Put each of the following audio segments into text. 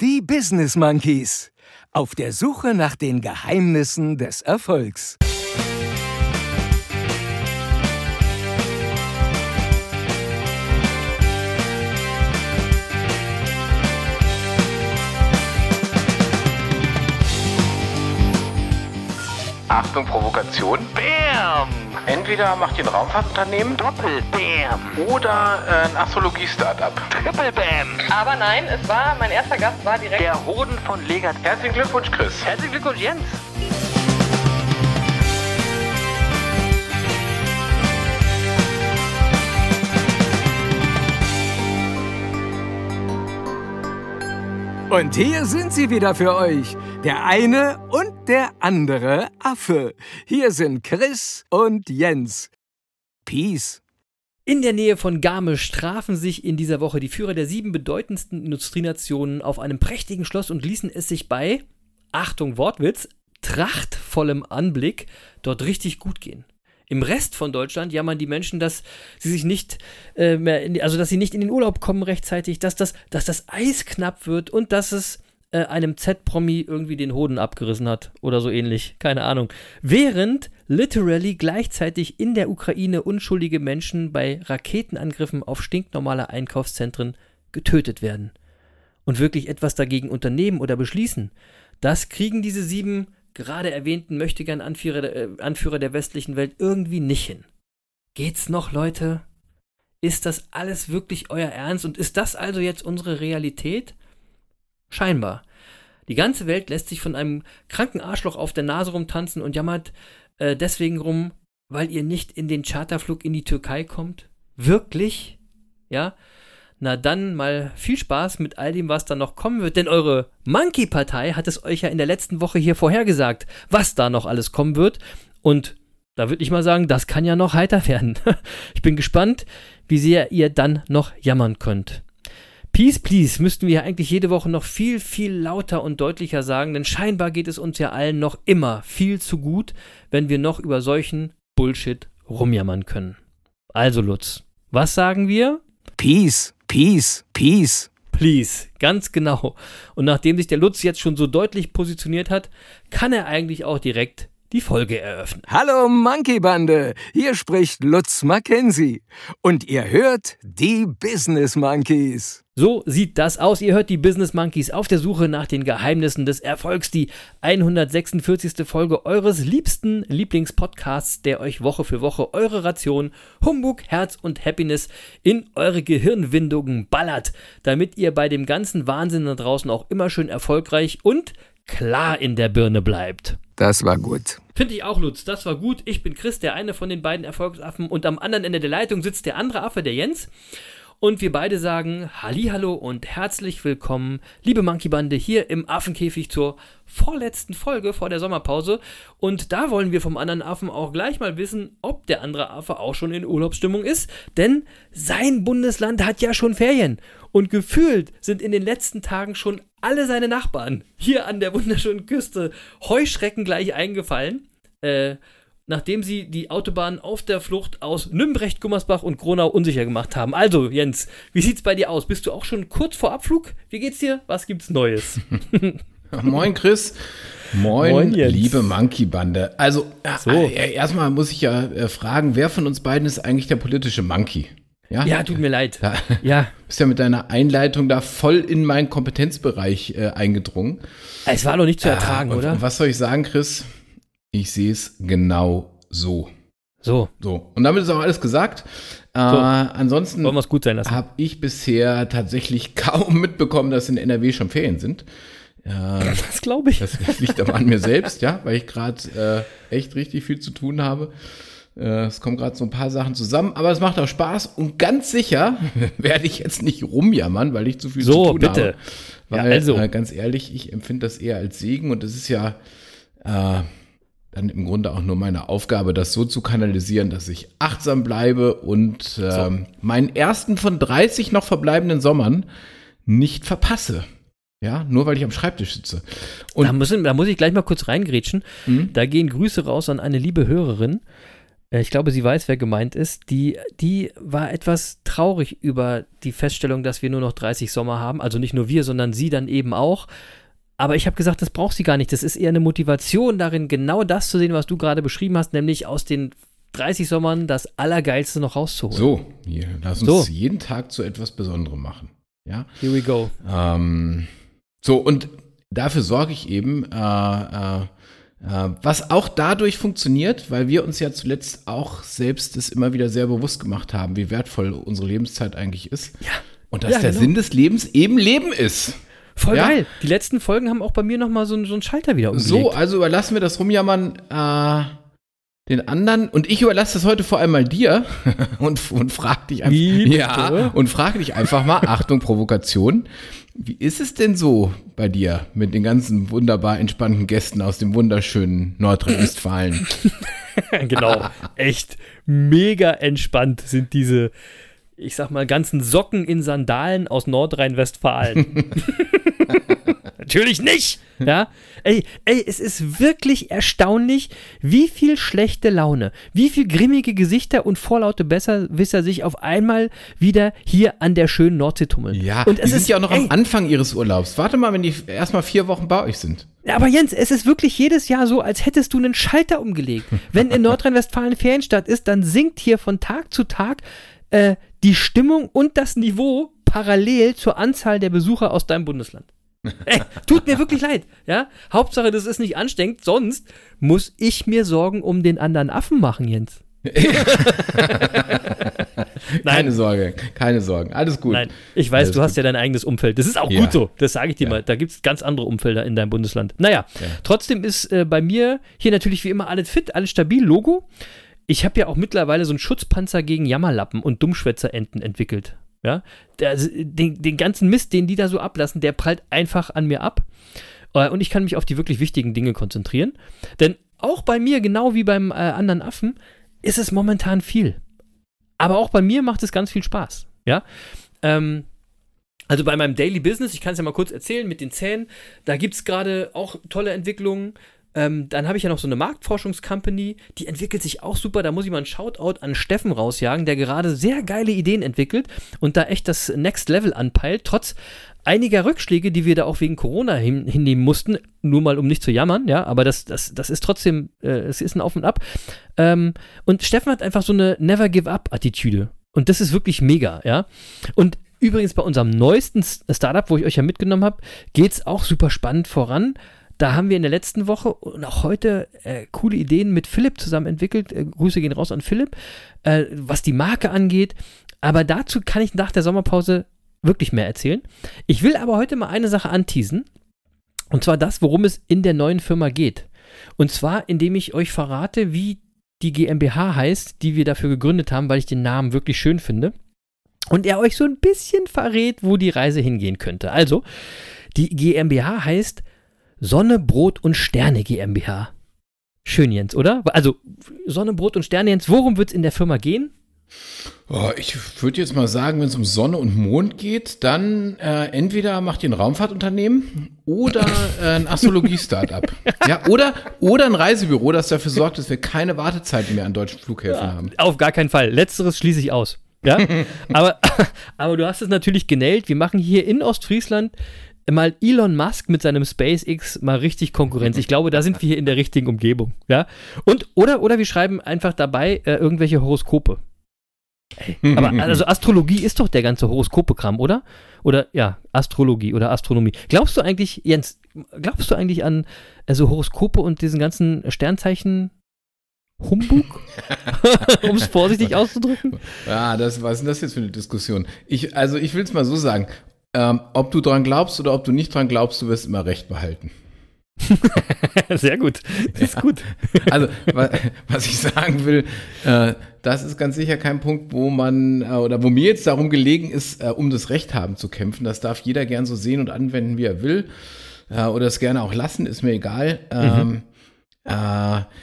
Die Business Monkeys. Auf der Suche nach den Geheimnissen des Erfolgs. Achtung, Provokation. Bam! Entweder macht ihr ein Raumfahrtunternehmen, Doppel-Bam! Oder äh, ein Astrologie-Startup. Triple-Bam! Aber nein, es war, mein erster Gast war direkt. Der Hoden von Legat. Herzlichen Glückwunsch, Chris. Herzlichen Glückwunsch, Jens. Und hier sind sie wieder für euch. Der eine und der andere Affe. Hier sind Chris und Jens. Peace. In der Nähe von Garmisch trafen sich in dieser Woche die Führer der sieben bedeutendsten Industrienationen auf einem prächtigen Schloss und ließen es sich bei, Achtung Wortwitz, trachtvollem Anblick dort richtig gut gehen. Im Rest von Deutschland jammern die Menschen, dass sie sich nicht äh, mehr, in, also dass sie nicht in den Urlaub kommen rechtzeitig, dass das, dass das Eis knapp wird und dass es äh, einem Z-Promi irgendwie den Hoden abgerissen hat oder so ähnlich, keine Ahnung. Während literally gleichzeitig in der Ukraine unschuldige Menschen bei Raketenangriffen auf stinknormale Einkaufszentren getötet werden. Und wirklich etwas dagegen unternehmen oder beschließen, das kriegen diese sieben gerade erwähnten möchtegern Anführer, äh, Anführer der westlichen Welt irgendwie nicht hin. Geht's noch, Leute? Ist das alles wirklich euer Ernst und ist das also jetzt unsere Realität? Scheinbar. Die ganze Welt lässt sich von einem kranken Arschloch auf der Nase rumtanzen und jammert äh, deswegen rum, weil ihr nicht in den Charterflug in die Türkei kommt? Wirklich? Ja? Na dann mal viel Spaß mit all dem, was da noch kommen wird, denn eure Monkey-Partei hat es euch ja in der letzten Woche hier vorhergesagt, was da noch alles kommen wird. Und da würde ich mal sagen, das kann ja noch heiter werden. ich bin gespannt, wie sehr ihr dann noch jammern könnt. Peace, please, müssten wir ja eigentlich jede Woche noch viel, viel lauter und deutlicher sagen, denn scheinbar geht es uns ja allen noch immer viel zu gut, wenn wir noch über solchen Bullshit rumjammern können. Also Lutz, was sagen wir? Peace, peace, peace. Please, ganz genau. Und nachdem sich der Lutz jetzt schon so deutlich positioniert hat, kann er eigentlich auch direkt die Folge eröffnen. Hallo Monkey Bande, hier spricht Lutz Mackenzie und ihr hört die Business Monkeys. So sieht das aus. Ihr hört die Business Monkeys auf der Suche nach den Geheimnissen des Erfolgs. Die 146. Folge eures liebsten Lieblingspodcasts, der euch Woche für Woche eure Ration Humbug, Herz und Happiness in eure Gehirnwindungen ballert, damit ihr bei dem ganzen Wahnsinn da draußen auch immer schön erfolgreich und klar in der Birne bleibt. Das war gut. Finde ich auch, Lutz. Das war gut. Ich bin Chris, der eine von den beiden Erfolgsaffen. Und am anderen Ende der Leitung sitzt der andere Affe, der Jens. Und wir beide sagen Hallo und herzlich willkommen, liebe Monkey Bande, hier im Affenkäfig zur vorletzten Folge vor der Sommerpause. Und da wollen wir vom anderen Affen auch gleich mal wissen, ob der andere Affe auch schon in Urlaubsstimmung ist. Denn sein Bundesland hat ja schon Ferien. Und gefühlt sind in den letzten Tagen schon alle seine Nachbarn hier an der wunderschönen Küste Heuschrecken gleich eingefallen. Äh, nachdem sie die Autobahn auf der Flucht aus Nümbrecht, Gummersbach und Gronau unsicher gemacht haben. Also, Jens, wie sieht's bei dir aus? Bist du auch schon kurz vor Abflug? Wie geht's dir? Was gibt's Neues? Moin, Chris. Moin, Moin, liebe Monkey-Bande. Also, So. äh, erstmal muss ich ja äh, fragen, wer von uns beiden ist eigentlich der politische Monkey? ja, tut mir leid. Ja. Ja, bist ja mit deiner Einleitung da voll in meinen Kompetenzbereich äh, eingedrungen. es war doch nicht zu ertragen, und, oder? Und was soll ich sagen, Chris? Ich sehe es genau so. So, So. Und damit ist auch alles gesagt. Äh, ansonsten wollen wir es gut sein lassen. habe ich bisher tatsächlich kaum mitbekommen, dass in NRW schon Ferien sind. Ja, Das glaube ich. das liegt aber an mir selbst, ja, weil ich gerade äh, echt richtig viel zu tun habe. Äh, es kommen gerade so ein paar Sachen zusammen, aber es macht auch Spaß und ganz sicher werde ich jetzt nicht rumjammern, weil ich zu viel So, zu tun bitte. habe. Weil, Ja, also. äh, ganz ehrlich, ich empfinde das eher als Segen und es ist ja äh, dann im Grunde auch nur meine Aufgabe, das so zu kanalisieren, dass ich achtsam bleibe und ähm, meinen ersten von 30 noch verbleibenden Sommern nicht verpasse. Ja, nur weil ich am Schreibtisch sitze. Und da, müssen, da muss ich gleich mal kurz reingrätschen. Mhm. Da gehen Grüße raus an eine liebe Hörerin. äh, ich glaube, sie weiß, wer gemeint ist, die, die war etwas traurig über die Feststellung, dass wir nur noch 30 Sommer haben. Also nicht nur wir, sondern sie dann eben auch. Aber ich habe gesagt, das braucht sie gar nicht. Das ist eher eine Motivation darin, genau das zu sehen, was du gerade beschrieben hast, nämlich aus den 30 Sommern das Allergeilste noch rauszuholen. So, hier, lass uns so. jeden Tag zu etwas Besonderem machen. Ja? Here we go. Ähm, so, und dafür sorge ich eben, äh, äh, äh, was auch dadurch funktioniert, weil wir uns ja zuletzt auch selbst das immer wieder sehr bewusst gemacht haben, wie wertvoll unsere Lebenszeit eigentlich ist. Ja. Und dass Ja, der genau. Sinn des Lebens eben Leben ist. Voll Ja. geil. Die letzten Folgen haben auch bei mir nochmal so, einen- so einen Schalter wieder umgelegt. So, also überlassen wir das Rumjammern äh, den anderen. Und ich überlasse das heute vor allem mal dir und, und frag dich einfach. Ja, und frage dich einfach mal, Achtung, Provokation. Wie ist es denn so bei dir mit den ganzen wunderbar entspannten Gästen aus dem wunderschönen Nordrhein-Westfalen? genau. Echt mega entspannt sind diese, ich sag mal, ganzen Socken in Sandalen aus Nordrhein-Westfalen. Natürlich nicht! Ja, ey, ey, es ist wirklich erstaunlich, wie viel schlechte Laune, wie viel grimmige Gesichter und vorlaute Besserwisser sich auf einmal wieder hier an der schönen Nordsee tummeln. Ja, und die es sind ist ja auch noch ey, am Anfang ihres Urlaubs. Warte mal, wenn die erstmal vier Wochen bei euch sind. Ja, Aber Jens, es ist wirklich jedes Jahr so, als hättest du einen Schalter umgelegt. Wenn in Nordrhein-Westfalen Ferienstadt ist, dann sinkt hier von Tag zu Tag äh, die Stimmung und das Niveau parallel zur Anzahl der Besucher aus deinem Bundesland. Ey, tut mir wirklich leid, ja? Hauptsache, das ist nicht anstrengend, sonst muss ich mir Sorgen um den anderen Affen machen, Jens. Keine Sorge, keine Sorgen. Alles gut. Nein, ich weiß, Alles du hast gut. ja dein eigenes Umfeld. Das ist auch Ja. gut so. Das sage ich dir Ja. mal. Da gibt es ganz andere Umfelder in deinem Bundesland. Naja, trotzdem ist äh, bei mir hier natürlich wie immer alles fit, alles stabil. Logo. Ich habe ja auch mittlerweile so einen Schutzpanzer gegen Jammerlappen und Dummschwätzerenten entwickelt. Ja, der, also, den, den ganzen Mist, den die da so ablassen, der prallt einfach an mir ab. Äh, Und ich kann mich auf die wirklich wichtigen Dinge konzentrieren. Denn auch bei mir, genau wie beim äh, anderen Affen, ist es momentan viel. Aber auch bei mir macht es ganz viel Spaß. Ja. Ähm, also bei meinem Daily Business, ich kann es ja mal kurz erzählen mit den Zähnen, da gibt es gerade auch tolle Entwicklungen. Ähm, dann habe ich ja noch so eine Marktforschungscompany, die entwickelt sich auch super. Da muss ich mal einen Shoutout an Steffen rausjagen, der gerade sehr geile Ideen entwickelt und da echt das Next Level anpeilt, trotz einiger Rückschläge, die wir da auch wegen Corona hin, hinnehmen mussten, nur mal um nicht zu jammern, ja, aber das, das, das ist trotzdem, äh, es ist ein Auf und Ab. Ähm, und Steffen hat einfach so eine Never Give Up-Attitüde. Und das ist wirklich mega, ja. Und übrigens bei unserem neuesten Startup, wo ich euch ja mitgenommen habe, geht es auch super spannend voran. Da haben wir in der letzten Woche und auch heute äh, coole Ideen mit Philipp zusammen entwickelt. Äh, Grüße gehen raus an Philipp, äh, was die Marke angeht. Aber dazu kann ich nach der Sommerpause wirklich mehr erzählen. Ich will aber heute mal eine Sache anteasen. Und zwar das, worum es in der neuen Firma geht. Und zwar, indem ich euch verrate, wie die GmbH heißt, die wir dafür gegründet haben, weil ich den Namen wirklich schön finde. Und er euch so ein bisschen verrät, wo die Reise hingehen könnte. Also, die GmbH heißt Sonne, Brot und Sterne GmbH. Schön, Jens, oder? Also, Sonne, Brot und Sterne, Jens, worum wird es in der Firma gehen? Oh, ich würde jetzt mal sagen, wenn es um Sonne und Mond geht, dann äh, entweder macht ihr ein Raumfahrtunternehmen oder äh, ein Astrologie-Startup. ja, oder, oder ein Reisebüro, das dafür sorgt, dass wir keine Wartezeiten mehr an deutschen Flughäfen haben. Auf gar keinen Fall. Letzteres schließe ich aus. Ja, aber, aber du hast es natürlich genäht. Wir machen hier in Ostfriesland mal Elon Musk mit seinem SpaceX mal richtig Konkurrenz. Ich glaube, da sind wir hier in der richtigen Umgebung. Ja, und oder oder wir schreiben einfach dabei äh, irgendwelche Horoskope. Ey, aber also Astrologie ist doch der ganze Horoskopekram, oder? Oder ja, Astrologie oder Astronomie. Glaubst du eigentlich, Jens, glaubst du eigentlich an also Horoskope und diesen ganzen Sternzeichen Humbug? um es vorsichtig auszudrücken. Ja, das, was ist denn das jetzt für eine Diskussion? Ich, also ich will es mal so sagen. Ähm, ob du dran glaubst oder ob du nicht dran glaubst, du wirst immer recht behalten. Sehr gut. Das ist gut. Also, wa- was ich sagen will, äh, das ist ganz sicher kein Punkt, wo man äh, oder wo mir jetzt darum gelegen ist, äh, um das Recht haben zu kämpfen. Das darf jeder gern so sehen und anwenden, wie er will. Äh, oder es gerne auch lassen, ist mir egal. Ähm, äh,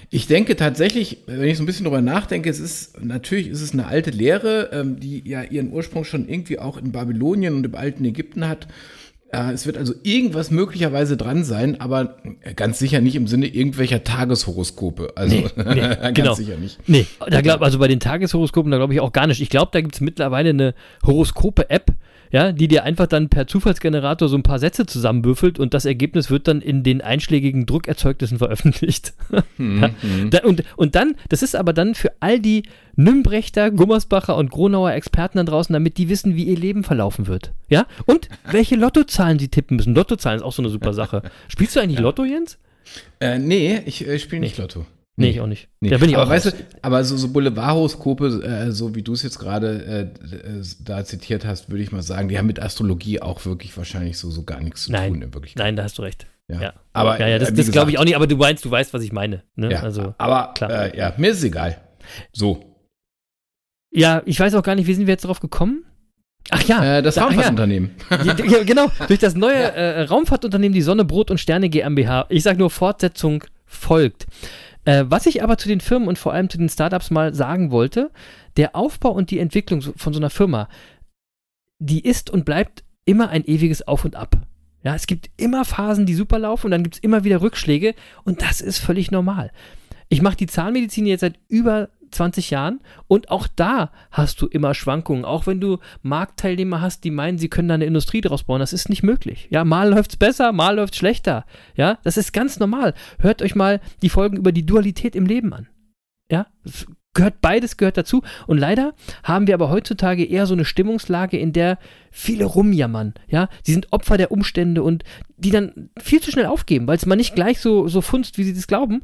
ich denke tatsächlich, wenn ich so ein bisschen drüber nachdenke, es ist natürlich ist es eine alte Lehre, ähm, die ja ihren Ursprung schon irgendwie auch in Babylonien und im alten Ägypten hat. Äh, es wird also irgendwas möglicherweise dran sein, aber ganz sicher nicht im Sinne irgendwelcher Tageshoroskope. Also Nee, nee, ganz genau. sicher nicht. Nee, da glaub, also bei den Tageshoroskopen, da glaube ich auch gar nicht. Ich glaube, da gibt es mittlerweile eine Horoskope-App, ja, die dir einfach dann per Zufallsgenerator so ein paar Sätze zusammenwürfelt und das Ergebnis wird dann in den einschlägigen Druckerzeugnissen veröffentlicht. ja, da, und, und dann, das ist aber dann für all die Nümbrechter, Gummersbacher und Gronauer Experten da draußen, damit die wissen, wie ihr Leben verlaufen wird. Ja, und welche Lottozahlen sie tippen müssen. Lottozahlen ist auch so eine super Sache. Spielst du eigentlich Lotto, Jens? Äh, nee, ich äh, spiele nicht Lotto. Nee, ich auch nicht. Nee. Da bin ich aber auch weißt raus. du, aber so, so Boulevardhoroskope, äh, so wie du es jetzt gerade äh, äh, da zitiert hast, würde ich mal sagen, die haben mit Astrologie auch wirklich wahrscheinlich so, so gar nichts zu Nein. tun in Wirklichkeit. Nein, da hast du recht. Ja. Ja, Aber, ja, ja das, äh, das glaube ich auch nicht, aber du meinst, du weißt, was ich meine. Ne? Ja, also, aber klar. Äh, ja, mir ist es egal. So. ja, ich weiß auch gar nicht, wie sind wir jetzt drauf gekommen? Ach ja, Äh, das da-. Raumfahrtunternehmen. Ja, ja, genau, durch das neue äh, Raumfahrtunternehmen die Sonne, Brot und Sterne GmbH. Ich sage nur, Fortsetzung folgt. Äh, was ich aber zu den Firmen und vor allem zu den Startups mal sagen wollte, der Aufbau und die Entwicklung von so einer Firma, die ist und bleibt immer ein ewiges Auf und Ab. Ja, es gibt immer Phasen, die super laufen und dann gibt es immer wieder Rückschläge und das ist völlig normal. Ich mache die Zahnmedizin jetzt seit über 20 Jahren und auch da hast du immer Schwankungen. Auch wenn du Marktteilnehmer hast, die meinen, sie können da eine Industrie draus bauen, das ist nicht möglich. Ja, mal läuft's besser, mal läuft's schlechter. Ja, das ist ganz normal. Hört euch mal die Folgen über die Dualität im Leben an. Ja, es gehört beides gehört dazu und leider haben wir aber heutzutage eher so eine Stimmungslage, in der viele rumjammern, ja, die sind Opfer der Umstände und die dann viel zu schnell aufgeben, weil es mal nicht gleich so so funzt, wie sie das glauben.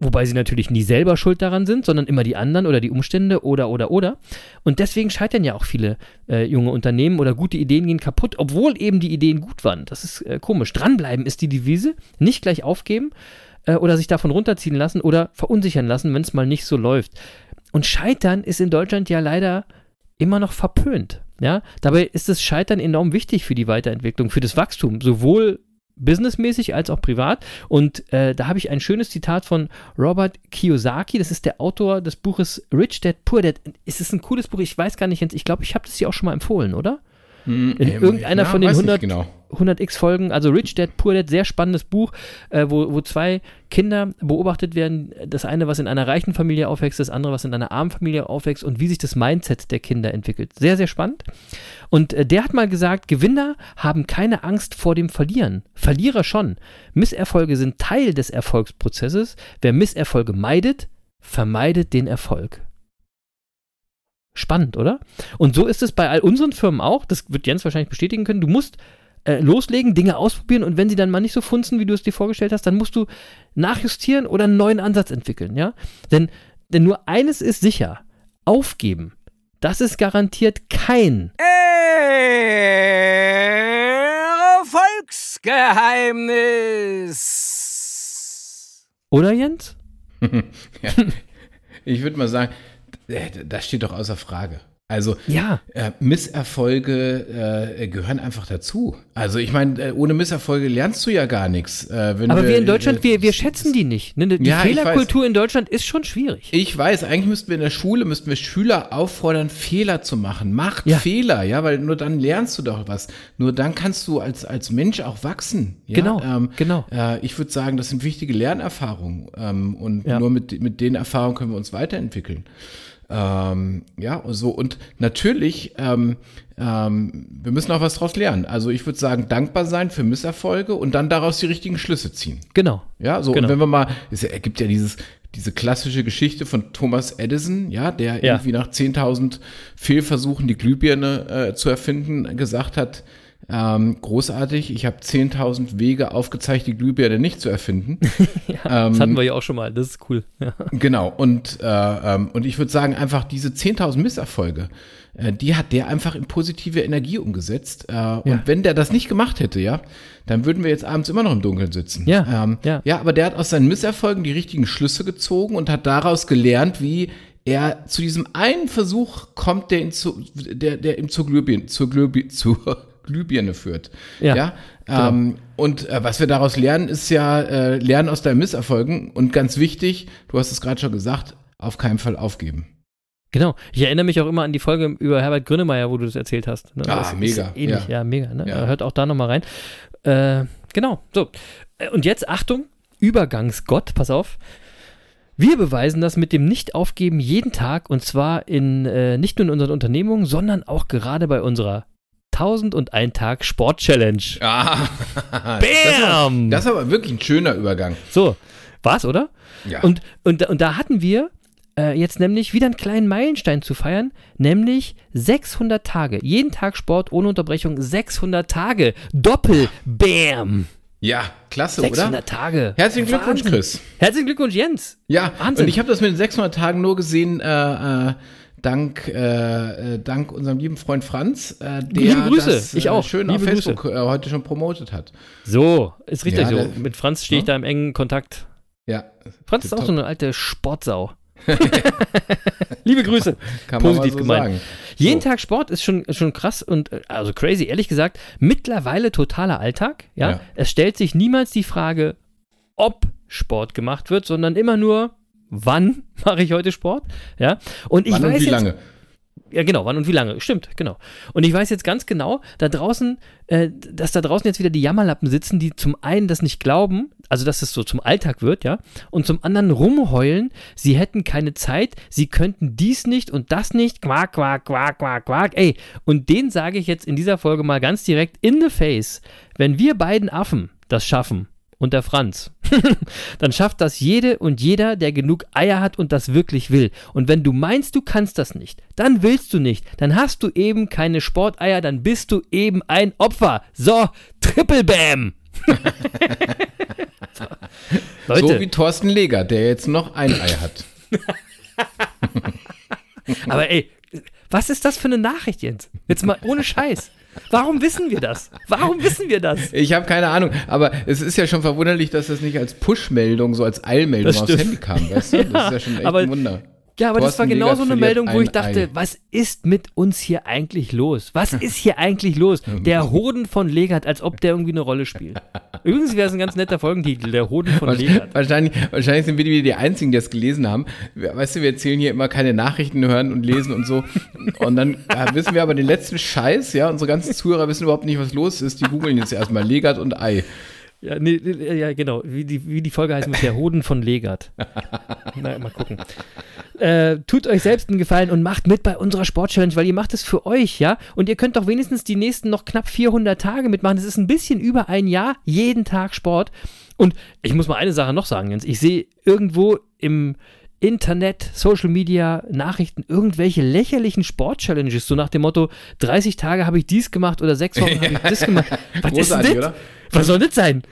Wobei sie natürlich nie selber schuld daran sind, sondern immer die anderen oder die Umstände oder, oder, oder. Und deswegen scheitern ja auch viele äh, junge Unternehmen oder gute Ideen gehen kaputt, obwohl eben die Ideen gut waren. Das ist äh, komisch. Dranbleiben ist die Devise, nicht gleich aufgeben äh, oder sich davon runterziehen lassen oder verunsichern lassen, wenn es mal nicht so läuft. Und Scheitern ist in Deutschland ja leider immer noch verpönt. Ja? Dabei ist das Scheitern enorm wichtig für die Weiterentwicklung, für das Wachstum, sowohl businessmäßig als auch privat. Und äh, da habe ich ein schönes Zitat von Robert Kiyosaki, das ist der Autor des Buches Rich Dad Poor Dad. Es ist ein cooles Buch, ich weiß gar nicht, ich glaube, ich habe das hier auch schon mal empfohlen, oder? In irgendeiner von den 100 Genau. 100x Folgen, also Rich Dad Poor Dad, sehr spannendes Buch, äh, wo, wo zwei Kinder beobachtet werden. Das eine, was in einer reichen Familie aufwächst, das andere, was in einer armen Familie aufwächst und wie sich das Mindset der Kinder entwickelt. Sehr, sehr spannend. Und äh, der hat mal gesagt, Gewinner haben keine Angst vor dem Verlieren. Verlierer schon. Misserfolge sind Teil des Erfolgsprozesses. Wer Misserfolge meidet, vermeidet den Erfolg. Spannend, oder? Und so ist es bei all unseren Firmen auch. Das wird Jens wahrscheinlich bestätigen können. Du musst äh, loslegen, Dinge ausprobieren und wenn sie dann mal nicht so funzen, wie du es dir vorgestellt hast, dann musst du nachjustieren oder einen neuen Ansatz entwickeln, ja? Denn, denn nur eines ist sicher: Aufgeben. Das ist garantiert kein Erfolgsgeheimnis. Oder Jens? ja. Ich würde mal sagen, äh, das steht doch außer Frage. Also Ja. äh, Misserfolge äh, gehören einfach dazu. Also ich meine, äh, ohne Misserfolge lernst du ja gar nichts. Äh, Aber wir in äh, Deutschland, wir, wir schätzen die nicht. Ne? Die Ja, Fehlerkultur in Deutschland ist schon schwierig. Ich weiß, eigentlich müssten wir in der Schule, müssten wir Schüler auffordern, Fehler zu machen. Macht Ja. Fehler, ja, weil nur dann lernst du doch was. Nur dann kannst du als, als Mensch auch wachsen. Ja? Genau, ähm, genau. Äh, ich würde sagen, das sind wichtige Lernerfahrungen. Ähm, und nur mit, mit den Erfahrungen können wir uns weiterentwickeln. Ähm, ja, und so. Und natürlich, ähm, ähm, wir müssen auch was daraus lernen. Also ich würde sagen, dankbar sein für Misserfolge und dann daraus die richtigen Schlüsse ziehen. Genau. Ja, so, Genau. und wenn wir mal, es ergibt ja dieses, diese klassische Geschichte von Thomas Edison, ja, der Ja. irgendwie nach 10.000 Fehlversuchen die Glühbirne äh, zu erfinden gesagt hat, ähm, großartig, ich habe 10.000 Wege aufgezeigt, die Glühbirne nicht zu erfinden. Das hatten wir ja auch schon mal. Das ist cool. Ja. Genau, und, äh, ähm, und ich würde sagen, einfach diese 10.000 Misserfolge, äh, die hat der einfach in positive Energie umgesetzt. Äh, Und wenn der das nicht gemacht hätte, ja, dann würden wir jetzt abends immer noch im Dunkeln sitzen. Ja, ähm, ja. ja, aber der hat aus seinen Misserfolgen die richtigen Schlüsse gezogen und hat daraus gelernt, wie er zu diesem einen Versuch kommt, der ihn zu, der, der ihm zur Glühbirne, zur Glühbirne, zur Glühbirne führt. Ja, ja? Ähm, und äh, was wir daraus lernen, ist ja äh, lernen aus deinen Misserfolgen und ganz wichtig, du hast es gerade schon gesagt, auf keinen Fall aufgeben. Genau. Ich erinnere mich auch immer an die Folge über Herbert Grönemeyer, wo du das erzählt hast. Ne? Ah, das mega, ähnlich, ja, ja. mega. Ne? Ja. Hört auch da nochmal rein. Äh, genau. So. Äh, Und jetzt Achtung, Übergangsgott, pass auf. Wir beweisen das mit dem Nicht-Aufgeben jeden Tag und zwar in äh, nicht nur in unseren Unternehmungen, sondern auch gerade bei unserer 1001 Tag Sport Challenge. Ah, Bam! Das ist aber wirklich ein schöner Übergang. So, war's, oder? Ja. Und, und, und da hatten wir äh, jetzt nämlich wieder einen kleinen Meilenstein zu feiern, nämlich 600 Tage. Jeden Tag Sport ohne Unterbrechung, 600 Tage. Doppel, bam! ja, klasse, 600 oder? Tage. Herzlichen Glückwunsch, Wahnsinn. Chris. Herzlichen Glückwunsch, Jens. Ja, Wahnsinn. und ich habe das mit den 600 Tagen nur gesehen, äh, äh, dank, äh, äh, dank unserem lieben Freund Franz, äh, der Liebe Grüße, das ich auch. schön Liebe auf Facebook äh, heute schon promotet hat. So, ist richtig Ja, so. der- Mit Franz stehe ich Ja. da im engen Kontakt. Ja, Franz ist auch Tipptopp. so eine alte Sportsau. Liebe Grüße. kann man Positiv so gemeint. sagen. Jeden So. Tag Sport ist schon, schon krass und äh, also crazy, ehrlich gesagt. Mittlerweile totaler Alltag. Ja? Ja. Es stellt sich niemals die Frage, ob Sport gemacht wird, sondern immer nur, wann mache ich heute Sport? Ja. Und ich Wann weiß und wie jetzt, lange? ja, genau, wann und wie lange. Stimmt, genau. Und ich weiß jetzt ganz genau, da draußen, äh, dass da draußen jetzt wieder die Jammerlappen sitzen, die zum einen das nicht glauben, also dass es so zum Alltag wird, ja, und zum anderen rumheulen, sie hätten keine Zeit, sie könnten dies nicht und das nicht, quack, quack, quack, quack, quack, ey. Und den sage ich jetzt in dieser Folge mal ganz direkt in the face. Wenn wir beiden Affen das schaffen, und der Franz, dann schafft das jede und jeder, der genug Eier hat und das wirklich will. Und wenn du meinst, du kannst das nicht, dann willst du nicht, dann hast du eben keine Sporteier, dann bist du eben ein Opfer. So, Triple Bam! so. Leute, So wie Thorsten Leger, der jetzt noch ein Ei hat. aber ey, was ist das für eine Nachricht, Jens? Jetzt mal ohne Scheiß. Warum wissen wir das? Warum wissen wir das? Ich habe keine Ahnung, aber es ist ja schon verwunderlich, dass das nicht als Push-Meldung, so als Eilmeldung aufs. Handy kam, weißt du? Das ist ja schon echt aber- ein Wunder. Ja, aber das war Thorsten genau Legert so eine Meldung, wo ein ich dachte, Ei. was ist mit uns hier eigentlich los? Was ist hier eigentlich los? Der Hoden von Legert, als ob der irgendwie eine Rolle spielt. Übrigens wäre es ein ganz netter Folgentitel, der Hoden von Legert. Wahrscheinlich, wahrscheinlich sind wir wieder die Einzigen, die das gelesen haben. Weißt du, wir erzählen hier immer keine Nachrichten hören und lesen und so. Und dann äh, wissen wir aber den letzten Scheiß, ja. Unsere ganzen Zuhörer wissen überhaupt nicht, was los ist. Die googeln jetzt erstmal Legert und Ei. Ja, nee, ja genau, wie die, wie die Folge heißt, muss der Hoden von Legert. Na, mal gucken. Äh, tut euch selbst einen Gefallen und macht mit bei unserer Sport-Challenge, weil ihr macht es für euch, ja? Und ihr könnt doch wenigstens die nächsten noch knapp 400 Tage mitmachen. Das ist ein bisschen über ein Jahr, jeden Tag Sport. Und ich muss mal eine Sache noch sagen, Jens. Ich sehe irgendwo im Internet, Social Media, Nachrichten, irgendwelche lächerlichen Sport-Challenges, so nach dem Motto, 30 Tage habe ich dies gemacht oder sechs Wochen habe ich das gemacht. Was ist denn das? Hm? Was soll das sein?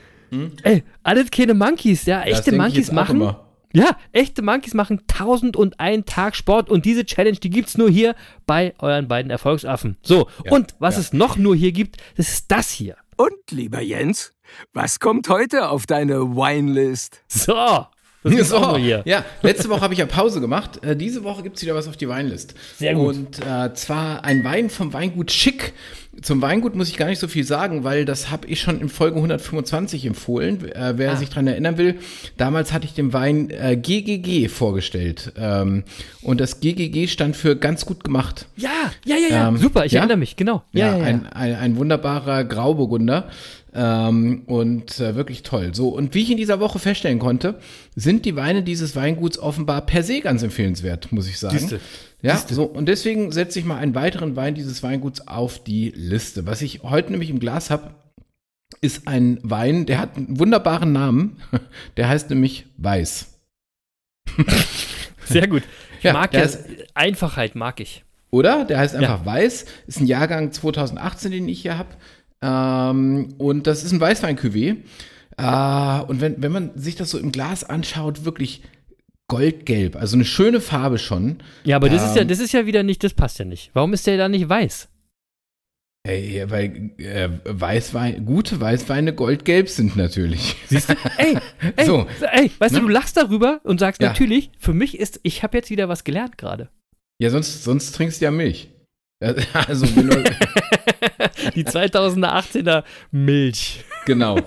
Ey, alles keine Monkeys, ja, echte Monkeys machen. immer. Ja, echte Monkeys machen 1001 Tag Sport und diese Challenge, die gibt's nur hier bei euren beiden Erfolgsaffen. So, und was ja. es noch nur hier gibt, das ist das hier. Und, lieber Jens, was kommt heute auf deine Winelist? So, das gibt's auch nur hier. Ja, letzte Woche habe ich ja Pause gemacht. Äh, diese Woche gibt es wieder was auf die Weinlist. Sehr gut. Und äh, zwar ein Wein vom Weingut Schick. Zum Weingut muss ich gar nicht so viel sagen, weil das habe ich schon in Folge 125 empfohlen. Äh, wer Ah. sich daran erinnern will, damals hatte ich den Wein äh, GGG vorgestellt. Ähm, und das GGG stand für ganz gut gemacht. Ja, ja, ja, ja. Ähm, Super, ich ja? erinnere mich, genau. Ja, ja, ja. Ein, ein, ein wunderbarer Grauburgunder. Ähm, und äh, wirklich toll. So, und wie ich in dieser Woche feststellen konnte, sind die Weine dieses Weinguts offenbar per se ganz empfehlenswert, muss ich sagen. Siehste. Ja, so, und deswegen setze ich mal einen weiteren Wein dieses Weinguts auf die Liste. Was ich heute nämlich im Glas habe, ist ein Wein, der hat einen wunderbaren Namen. Der heißt nämlich Weiß. Sehr gut. Ich Ja, mag ja, ist- Einfachheit mag ich. Oder? Der heißt einfach Weiß. Ist ein Jahrgang 2018, den ich hier habe. Ähm, und das ist ein Weißwein-Cuvée. Äh, und wenn, wenn man sich das so im Glas anschaut, wirklich goldgelb. Also eine schöne Farbe schon. Ja, aber das ist ja, Ähm. das ist ja wieder nicht, das passt ja nicht. Warum ist der da nicht weiß? Ey, weil äh, Weißwein, gute Weißweine goldgelb sind natürlich. Siehst du? Ey, ey, So. ey, weißt Ne? du, du lachst darüber und sagst Ja. natürlich, für mich ist, ich habe jetzt wieder was gelernt gerade. Ja, sonst, sonst trinkst du ja Milch. Also, Die 2018er Milch. genau.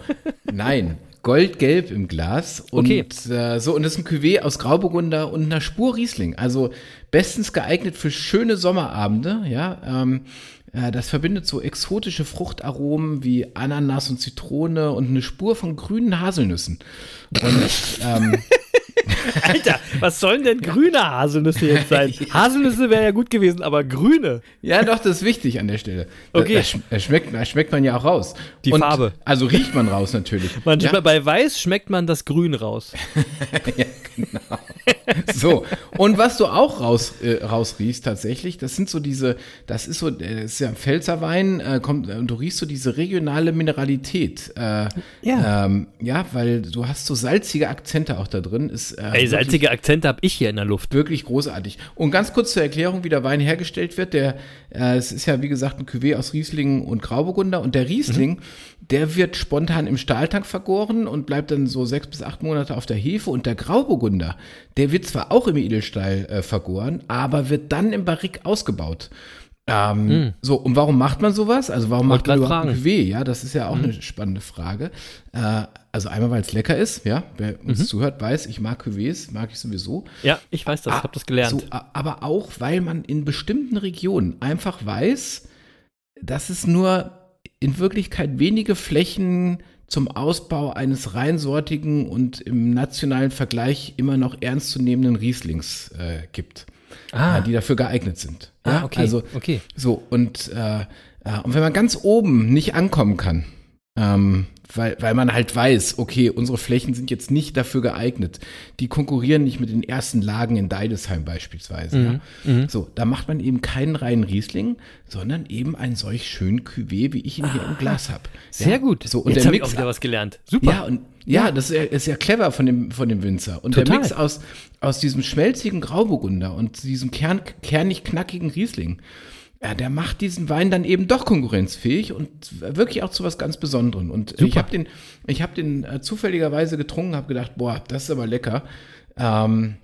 Nein, goldgelb im Glas. Und Okay. äh, so, und das ist ein Cuvée aus Grauburgunder und einer Spur Riesling. Also bestens geeignet für schöne Sommerabende, ja. Ähm, äh, das verbindet so exotische Fruchtaromen wie Ananas und Zitrone und eine Spur von grünen Haselnüssen. Und ähm, Alter, was sollen denn grüne Haselnüsse jetzt sein? Haselnüsse wäre ja gut gewesen, aber grüne. Ja, doch, das ist wichtig an der Stelle. Okay. Da, da schmeckt, da schmeckt man ja auch raus. Die Und, Farbe. Also riecht man raus natürlich. Manchmal ja, bei Weiß schmeckt man das Grün raus. so. Und was du auch raus, äh, rausriechst tatsächlich, das sind so diese, das ist so, äh, das ist ja ein Pfälzerwein, äh, kommt, äh, und du riechst so diese regionale Mineralität. Äh, Ja. Ähm, ja, weil du hast so salzige Akzente auch da drin. Ist, äh, Ey, wirklich- salzige Akzente habe ich hier in der Luft. Wirklich großartig. Und ganz kurz zur Erklärung, wie der Wein hergestellt wird. Der, äh, es ist ja, wie gesagt, ein Cuvée aus Riesling und Grauburgunder. Und der Riesling, der wird spontan im Stahltank vergoren und bleibt dann so sechs bis acht Monate auf der Hefe. Und der Grauburgunder, der wird zwar auch im Edelstahl äh, vergoren, aber wird dann im Barrique ausgebaut. Ähm, So, und warum macht man sowas? Also warum Wollte macht man überhaupt ein. Cuvée? Ja, das ist ja auch eine spannende Frage. Äh, also einmal, weil es lecker ist, ja. Wer uns zuhört, weiß, ich mag Cuvées, mag ich sowieso. Ja, ich weiß das, ich habe das gelernt. So, aber auch, weil man in bestimmten Regionen einfach weiß, dass es nur in Wirklichkeit wenige Flächen zum Ausbau eines reinsortigen und im nationalen Vergleich immer noch ernstzunehmenden Rieslings äh, gibt, Ah. äh, die dafür geeignet sind. Ah, okay, Also, okay. so, und, äh, äh, und wenn man ganz oben nicht ankommen kann, ähm, weil, weil man halt weiß, okay, unsere Flächen sind jetzt nicht dafür geeignet. Die konkurrieren nicht mit den ersten Lagen in Deidesheim beispielsweise. Mhm, Ja. So, da macht man eben keinen reinen Riesling, sondern eben einen solch schönen Cuvée, wie ich ihn hier im Glas habe. Ah, Sehr gut. So, und Jetzt habe ich auch wieder was gelernt. Super. ja, und ja, das ist ja, ist ja clever von dem, von dem Winzer. Und Total. der Mix aus, aus diesem schmelzigen Grauburgunder und diesem kern, kernig knackigen Riesling, ja, der macht diesen Wein dann eben doch konkurrenzfähig und wirklich auch zu was ganz Besonderem. Und ich Super. habe den, ich habe den äh, zufälligerweise getrunken, habe gedacht, boah, das ist aber lecker. Ähm,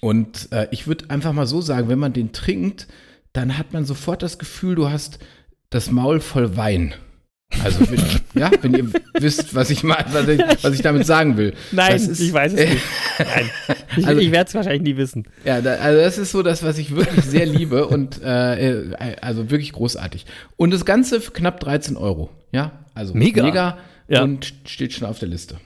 und äh, ich würde einfach mal so sagen, wenn man den trinkt, dann hat man sofort das Gefühl, du hast das Maul voll Wein. Also, wenn, ja, wenn ihr wisst, was ich mal, was ich, was ich damit sagen will. Nein, ist- ich weiß es nicht. Nein. Ich, Also- ich werde es wahrscheinlich nie wissen. Ja, da, also das ist so das, was ich wirklich sehr liebe und äh, äh, also wirklich großartig. Und das Ganze für knapp 13 Euro. Ja, also Mega. mega Ja. und steht schon auf der Liste.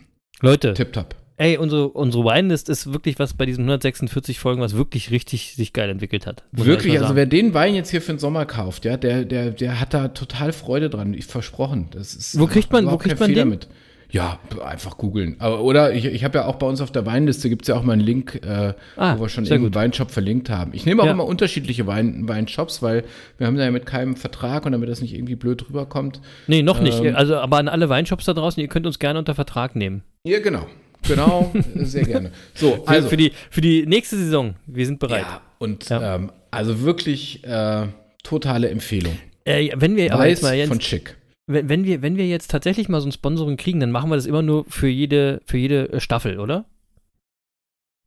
Leute, Tipptopp. Ey, unsere, unsere Winelist ist wirklich was bei diesen 146 Folgen, was wirklich richtig sich geil entwickelt hat. Wirklich, also wer den Wein jetzt hier für den Sommer kauft, ja, der, der, der hat da total Freude dran. Ich versprochen. Das ist Wo kriegt man- wo kriegt man Fehler den? mit. Ja, einfach googeln. Oder ich, ich habe ja auch bei uns auf der Weinliste gibt es ja auch mal einen Link, äh, Ah, wo wir schon irgendeinen gut. Weinshop verlinkt haben. Ich nehme auch Ja. immer unterschiedliche Wein, Weinshops, weil wir haben da ja mit keinem Vertrag und damit das nicht irgendwie blöd rüberkommt. Nee, noch nicht. Ähm, Also, aber an alle Weinshops da draußen, ihr könnt uns gerne unter Vertrag nehmen. Ja, genau. Genau, sehr gerne. So, Für, also. für, die, für die nächste Saison. Wir sind bereit. ja, und Ja. Ähm, also wirklich äh, totale Empfehlung. Äh, wenn wir aber jetzt mal Jens, von Chick. wenn, wenn, wir, wenn wir jetzt tatsächlich mal so ein Sponsoring kriegen, dann machen wir das immer nur für jede, für jede äh, Staffel, oder?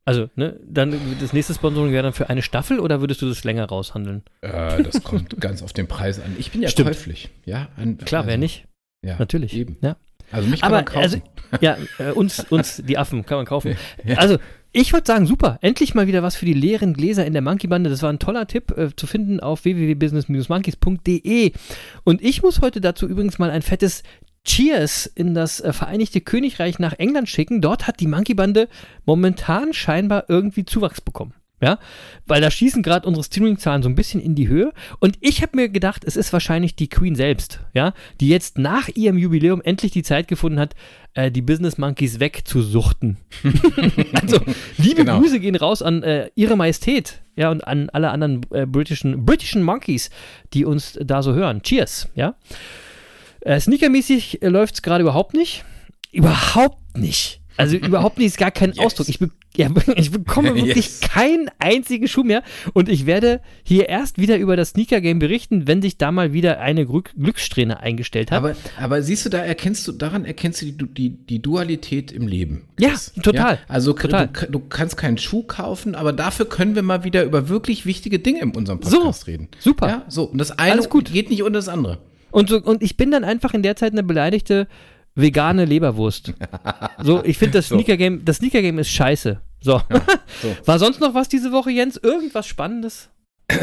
Also, ne, dann das nächste Sponsoring wäre dann für eine Staffel oder würdest du das länger raushandeln? Äh, das kommt ganz auf den Preis an. Ich bin ja Stimmt. käuflich. Ja, an, Klar, wer also, nicht? Ja, Natürlich. Eben. Ja. Also mich kann Aber man kaufen. also, ja, äh, uns, uns, die Affen, kann man kaufen. Also, ich würde sagen, super. Endlich mal wieder was für die leeren Gläser in der Monkey-Bande. Das war ein toller Tipp äh, zu finden auf www.business-monkeys.de. Und ich muss heute dazu übrigens mal ein fettes Cheers in das äh, Vereinigte Königreich nach England schicken. Dort hat die Monkey-Bande momentan scheinbar irgendwie Zuwachs bekommen. Ja, weil da schießen gerade unsere Streaming-Zahlen so ein bisschen in die Höhe. Und ich habe mir gedacht, es ist wahrscheinlich die Queen selbst, ja, die jetzt nach ihrem Jubiläum endlich die Zeit gefunden hat, äh, die Business Monkeys wegzusuchten. also, liebe Genau. Grüße gehen raus an äh, ihre Majestät, ja, und an alle anderen äh, britischen, britischen Monkeys, die uns da so hören. Cheers, ja. Äh, Sneakermäßig äh, läuft es gerade überhaupt nicht. Überhaupt nicht. Also überhaupt nicht, ist gar kein Ausdruck. Ich, be ja, ich bekomme wirklich Yes. keinen einzigen Schuh mehr. Und ich werde hier erst wieder über das Sneaker-Game berichten, wenn sich da mal wieder eine Glück Glückssträhne eingestellt hat. aber, aber siehst du, da erkennst du, daran erkennst du die, die, die Dualität im Leben. Ja, total. Ja? Also Total. Du, du kannst keinen Schuh kaufen, aber dafür können wir mal wieder über wirklich wichtige Dinge in unserem Podcast So, reden. super. Ja, so. Und das eine geht nicht ohne das andere. Und, so, und ich bin dann einfach in der Zeit eine beleidigte vegane Leberwurst. So, ich finde das So. Sneaker Game, das Sneaker Game ist scheiße. So. so. War sonst noch was diese Woche, Jens? Irgendwas Spannendes?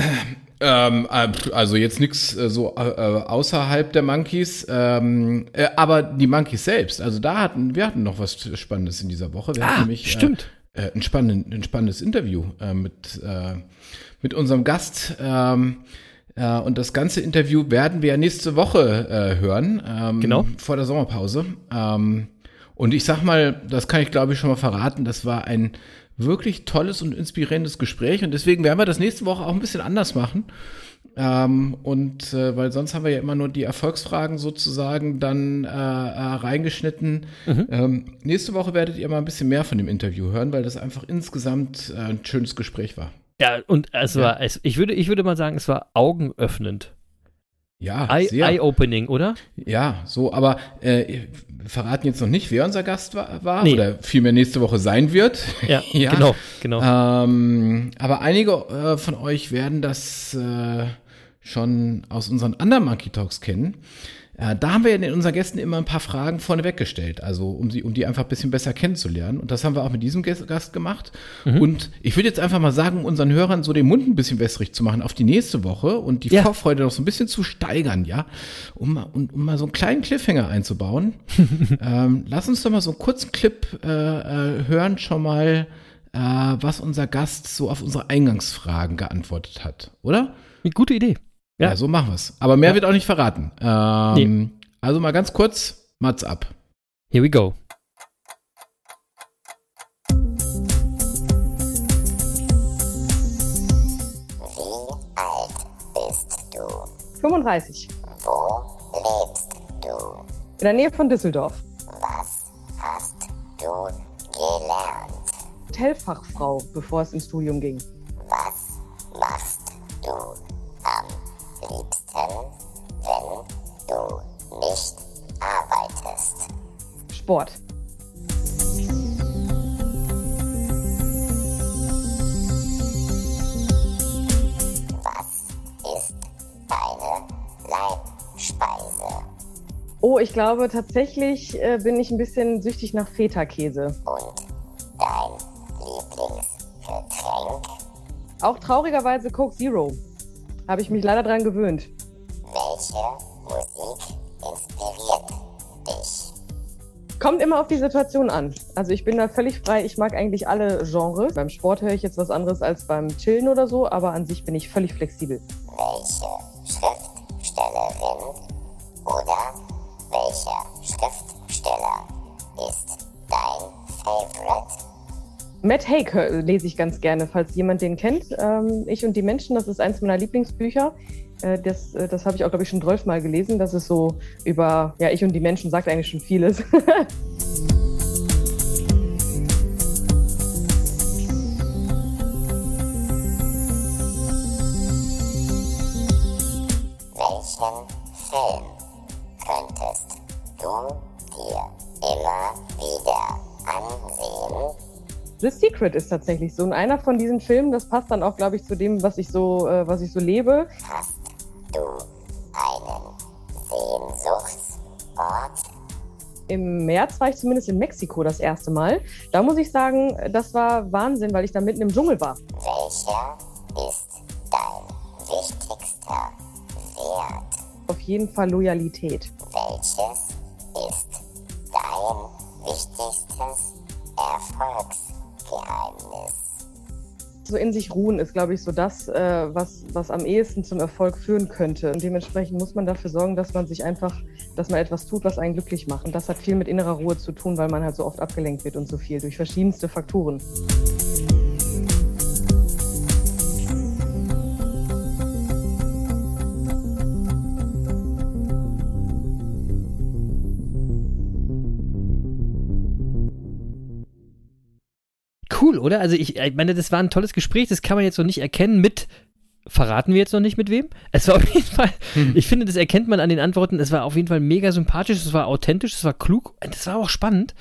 Ähm, äh, also jetzt nichts äh, so äh, äh, außerhalb der Monkeys, ähm, äh, aber die Monkeys selbst, also da hatten wir hatten noch was Spannendes in dieser Woche. Wir hatten Ah, nämlich, stimmt. Äh, ein, spannenden, ein spannendes Interview mit, mit unserem Gast. Ähm, äh, und das ganze Interview werden wir ja nächste Woche äh, hören, ähm, Genau. vor der Sommerpause. Ähm, und ich sag mal, das kann ich glaube ich schon mal verraten, das war ein wirklich tolles und inspirierendes Gespräch und deswegen werden wir das nächste Woche auch ein bisschen anders machen. Ähm, und äh, weil sonst haben wir ja immer nur die Erfolgsfragen sozusagen dann äh, äh, reingeschnitten. Ähm, nächste Woche werdet ihr mal ein bisschen mehr von dem Interview hören, weil das einfach insgesamt äh, ein schönes Gespräch war. Ja, und es war, es, ich, würde, ich würde mal sagen, es war augenöffnend. Ja. Eye-opening, oder? Ja, so, aber äh, wir verraten jetzt noch nicht, wer unser Gast war, war Nee. oder vielmehr nächste Woche sein wird. Ja, Ja. genau, genau. Ähm, aber einige äh, von euch werden das äh, schon aus unseren anderen Monkey Talks kennen. Äh, da haben wir ja in unseren Gästen immer ein paar Fragen vorneweg gestellt, also um, sie, um die einfach ein bisschen besser kennenzulernen. Und das haben wir auch mit diesem Gast gemacht. Und ich würde jetzt einfach mal sagen, um unseren Hörern so den Mund ein bisschen wässrig zu machen auf die nächste Woche und die Ja. Vorfreude noch so ein bisschen zu steigern, ja, um, mal- um, um mal so einen kleinen Cliffhanger einzubauen. ähm, lass uns doch mal so einen kurzen Clip äh, äh, hören, schon mal, äh, was unser Gast so auf unsere Eingangsfragen geantwortet hat, oder? Gute Idee. Ja, Ja. so machen wir es. Aber mehr Ja. wird auch nicht verraten. Ähm, Also mal ganz kurz, Mats ab. Here we go. Wie alt bist du? 35. Wo lebst du? In der Nähe von Düsseldorf. Was hast du gelernt? Hotelfachfrau, bevor es ins Studium ging. Was machst du wenn du nicht arbeitest? Sport. Was ist deine Leibspeise? Oh, ich glaube tatsächlich äh, bin ich ein bisschen süchtig nach Feta-Käse. Und dein Lieblingsgetränk? Auch traurigerweise Coke Zero. Habe ich mich leider dran gewöhnt. Welche Musik inspiriert dich? Kommt immer auf die Situation an. Also ich bin da völlig frei. Ich mag eigentlich alle Genres. Beim Sport höre ich jetzt was anderes als beim Chillen oder so, aber an sich bin ich völlig flexibel. Welche Schriftstellerin oder welcher Schriftsteller ist dein Favorite? Matt Haig lese ich ganz gerne, falls jemand den kennt. Ähm, ich und die Menschen, das ist eins meiner Lieblingsbücher. Äh, das äh, das habe ich auch, glaube ich, schon zwölfmal gelesen. Das ist so über, ja, ich und die Menschen sagt eigentlich schon vieles. Secret ist tatsächlich so. Und einer von diesen Filmen, das passt dann auch, glaube ich, zu dem, was ich so, äh, was ich so lebe. Hast du einen Sehnsuchtsort? Im März war ich zumindest in Mexiko das erste Mal. Da muss ich sagen, das war Wahnsinn, weil ich da mitten im Dschungel war. Welcher ist dein wichtigster Wert? Auf jeden Fall Loyalität. So in sich ruhen ist, glaube ich, so das, äh, was, was am ehesten zum Erfolg führen könnte. Und dementsprechend muss man dafür sorgen, dass man sich einfach, dass man etwas tut, was einen glücklich macht. Und das hat viel mit innerer Ruhe zu tun, weil man halt so oft abgelenkt wird und so viel durch verschiedenste Faktoren. Cool, oder? Also ich, ich meine, das war ein tolles Gespräch, das kann man jetzt noch nicht erkennen mit, verraten wir jetzt noch nicht mit wem? Es war auf jeden Fall, ich finde, das erkennt man an den Antworten, es war auf jeden Fall mega sympathisch, es war authentisch, es war klug, und es war auch spannend.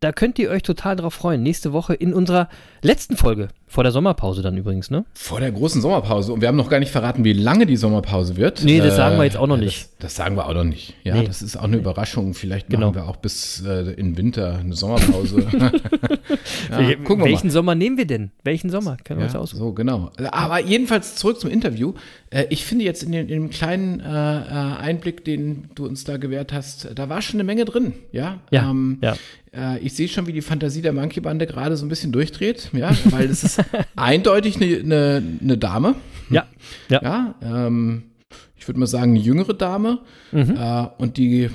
Da könnt ihr euch total drauf freuen. Nächste Woche in unserer letzten Folge Vor der Sommerpause dann übrigens, ne? Vor der großen Sommerpause. Und wir haben noch gar nicht verraten, wie lange die Sommerpause wird. Nee, das sagen wir jetzt auch noch nicht. Das, das sagen wir auch noch nicht. Ja, Nee. das ist auch eine Überraschung. Vielleicht Genau. machen wir auch bis äh, in Winter eine Sommerpause. ja, Wel- gucken wir Welchen mal. Sommer nehmen wir denn? Welchen Sommer? Können wir uns Ja, aussuchen. so, genau. Aber jedenfalls zurück zum Interview. Äh, ich finde jetzt in, den, in dem kleinen äh, äh, Einblick, den du uns da gewährt hast, da war schon eine Menge drin. Ja, Ja, Ähm, ja. Äh, ich sehe schon, wie die Fantasie der Monkey-Bande gerade so ein bisschen durchdreht. Ja, weil es ist eindeutig eine, eine, eine Dame. Ja, ja. Ja, ähm, ich würde mal sagen, eine jüngere Dame. Mhm. Äh, und die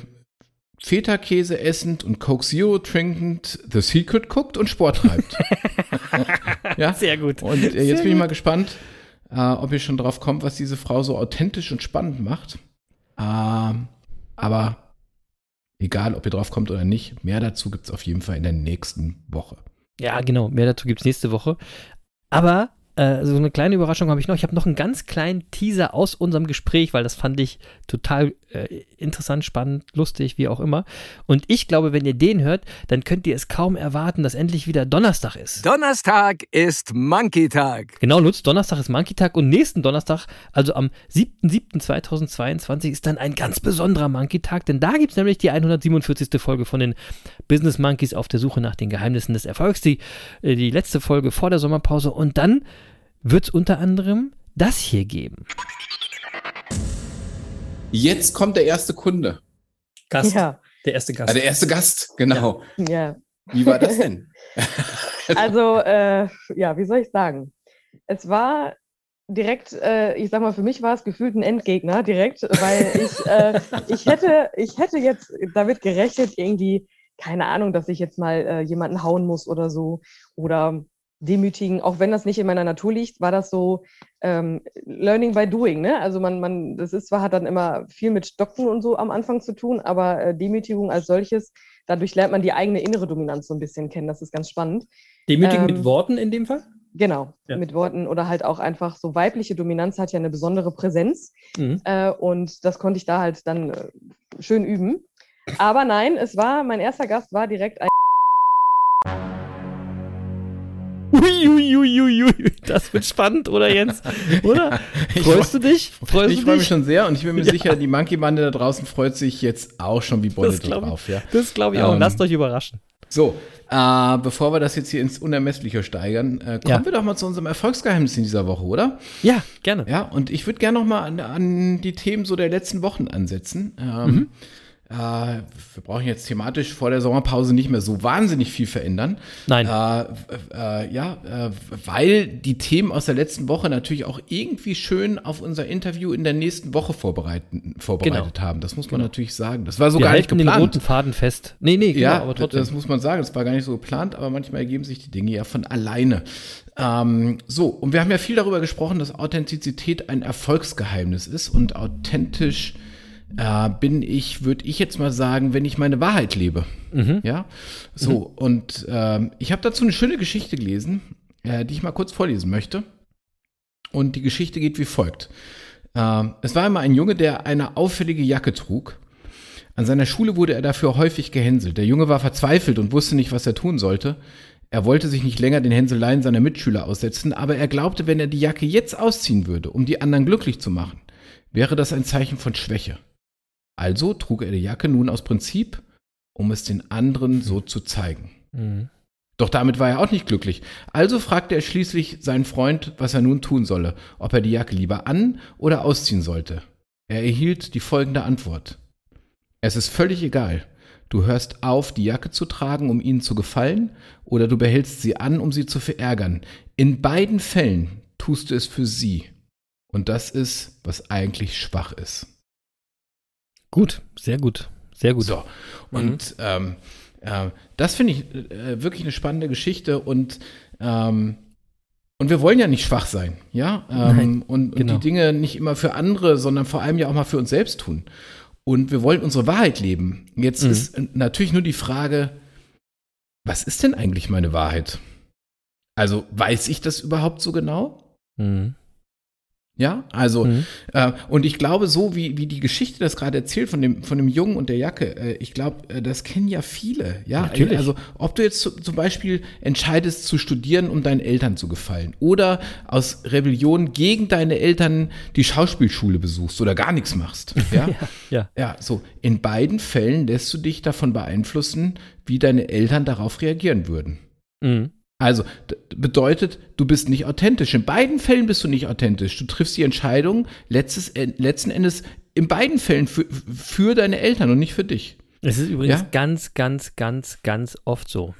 Feta-Käse essend und Coke Zero trinkend The Secret guckt und Sport treibt. ja, Sehr gut. und äh, Sehr jetzt bin ich mal gespannt, äh, ob ihr schon drauf kommt, was diese Frau so authentisch und spannend macht. Ähm, aber egal, ob ihr drauf kommt oder nicht, mehr dazu gibt es auf jeden Fall in der nächsten Woche. Ja, genau. Mehr dazu gibt es nächste Woche. Aber äh, so eine kleine Überraschung habe ich noch. Ich habe noch einen ganz kleinen Teaser aus unserem Gespräch, weil das fand ich total äh, interessant, spannend, lustig, wie auch immer. Und ich glaube, wenn ihr den hört, dann könnt ihr es kaum erwarten, dass endlich wieder Donnerstag ist. Donnerstag ist Monkey-Tag. Genau, Lutz, Donnerstag ist Monkey Tag und nächsten Donnerstag, also am 7.7.2022, ist dann ein ganz besonderer Monkey Tag, denn da gibt es nämlich die 147. Folge von den Business Monkeys auf der Suche nach den Geheimnissen des Erfolgs, die, äh, die letzte Folge vor der Sommerpause und dann wird es unter anderem das hier geben. Jetzt kommt der erste Kunde. Gast, Ja, der erste Ah, Gast. der erste Gast, genau. ja. Wie war das denn? Also, äh, ja, wie soll ich sagen? Es war direkt, äh, ich sag mal, für mich war es gefühlt ein Endgegner direkt, weil ich, äh, ich hätte, ich hätte jetzt damit gerechnet, irgendwie, keine Ahnung, dass ich jetzt mal äh, jemanden hauen muss oder so oder demütigen, auch wenn das nicht in meiner Natur liegt, war das so ähm, Learning by Doing, ne? Also man, man, das ist zwar hat dann immer viel mit Stocken und so am Anfang zu tun, aber äh, Demütigung als solches, dadurch lernt man die eigene innere Dominanz so ein bisschen kennen. Das ist ganz spannend. Demütigen Ähm, mit Worten in dem Fall? Genau, Ja. mit Worten oder halt auch einfach so weibliche Dominanz hat ja eine besondere Präsenz Mhm. äh, und das konnte ich da halt dann äh, schön üben. Aber nein, es war, mein erster Gast war direkt ein Uiuiuiui, das wird spannend, oder Jens? Oder? Freust du dich? Freust ich freue mich schon sehr und ich bin mir Ja. sicher, die Monkey-Bande da draußen freut sich jetzt auch schon wie Bolle drauf. Ja. Das glaube ich auch. Ähm, Lasst euch überraschen. So, äh, bevor wir das jetzt hier ins Unermessliche steigern, äh, kommen Ja. wir doch mal zu unserem Erfolgsgeheimnis in dieser Woche, oder? Ja, gerne. Ja, und ich würde gerne noch mal an, an die Themen so der letzten Wochen ansetzen. Ähm, Mhm. Äh, wir brauchen jetzt thematisch vor der Sommerpause nicht mehr so wahnsinnig viel verändern. Nein. Äh, äh, ja, äh, weil die Themen aus der letzten Woche natürlich auch irgendwie schön auf unser Interview in der nächsten Woche vorbereiten, vorbereitet haben. Das muss man natürlich sagen. Das war so Wir gar nicht halten den geplant. roten Faden fest. Nee, nee, genau, Ja, aber trotzdem. das muss man sagen. Das war gar nicht so geplant, aber manchmal ergeben sich die Dinge ja von alleine. Ähm, so, und wir haben ja viel darüber gesprochen, dass Authentizität ein Erfolgsgeheimnis ist und authentisch äh, bin ich, würde ich jetzt mal sagen, wenn ich meine Wahrheit lebe. Mhm. Ja, so, und ähm, ich habe dazu eine schöne Geschichte gelesen, äh, die ich mal kurz vorlesen möchte. Und die Geschichte geht wie folgt. Ähm, es war einmal ein Junge, der eine auffällige Jacke trug. An seiner Schule wurde er dafür häufig gehänselt. Der Junge war verzweifelt und wusste nicht, was er tun sollte. Er wollte sich nicht länger den Hänseleien seiner Mitschüler aussetzen, aber er glaubte, wenn er die Jacke jetzt ausziehen würde, um die anderen glücklich zu machen, wäre das ein Zeichen von Schwäche. Also trug er die Jacke nun aus Prinzip, um es den anderen so zu zeigen. Mhm. Doch damit war er auch nicht glücklich. Also fragte er schließlich seinen Freund, was er nun tun solle, ob er die Jacke lieber an oder ausziehen sollte. Er erhielt die folgende Antwort. Es ist völlig egal. Du hörst auf, die Jacke zu tragen, um ihnen zu gefallen, oder du behältst sie an, um sie zu verärgern. In beiden Fällen tust du es für sie. Und das ist, was eigentlich schwach ist. Gut, sehr gut. Sehr gut. So, und ähm, äh, das finde ich äh, wirklich eine spannende Geschichte und ähm, und wir wollen ja nicht schwach sein, ja, ähm, Nein, und, und genau. die Dinge nicht immer für andere, sondern vor allem ja auch mal für uns selbst tun. Und wir wollen unsere Wahrheit leben. Jetzt Mhm. ist natürlich nur die Frage, was ist denn eigentlich meine Wahrheit? Also weiß ich das überhaupt so genau? Mhm. Ja, also, äh, und ich glaube, so wie, wie die Geschichte das gerade erzählt von dem, von dem Jungen und der Jacke, äh, ich glaube, äh, das kennen ja viele. Ja, Natürlich. Also, ob du jetzt zu, zum Beispiel entscheidest zu studieren, um deinen Eltern zu gefallen, oder aus Rebellion gegen deine Eltern die Schauspielschule besuchst oder gar nichts machst. Ja, ja. ja, so. In beiden Fällen lässt du dich davon beeinflussen, wie deine Eltern darauf reagieren würden. Mhm. Also bedeutet, du bist nicht authentisch. In beiden Fällen bist du nicht authentisch. Du triffst die Entscheidung letztes, äh, letzten Endes in beiden Fällen für, für deine Eltern und nicht für dich. Es ist übrigens Ja? ganz, ganz, ganz, ganz oft so.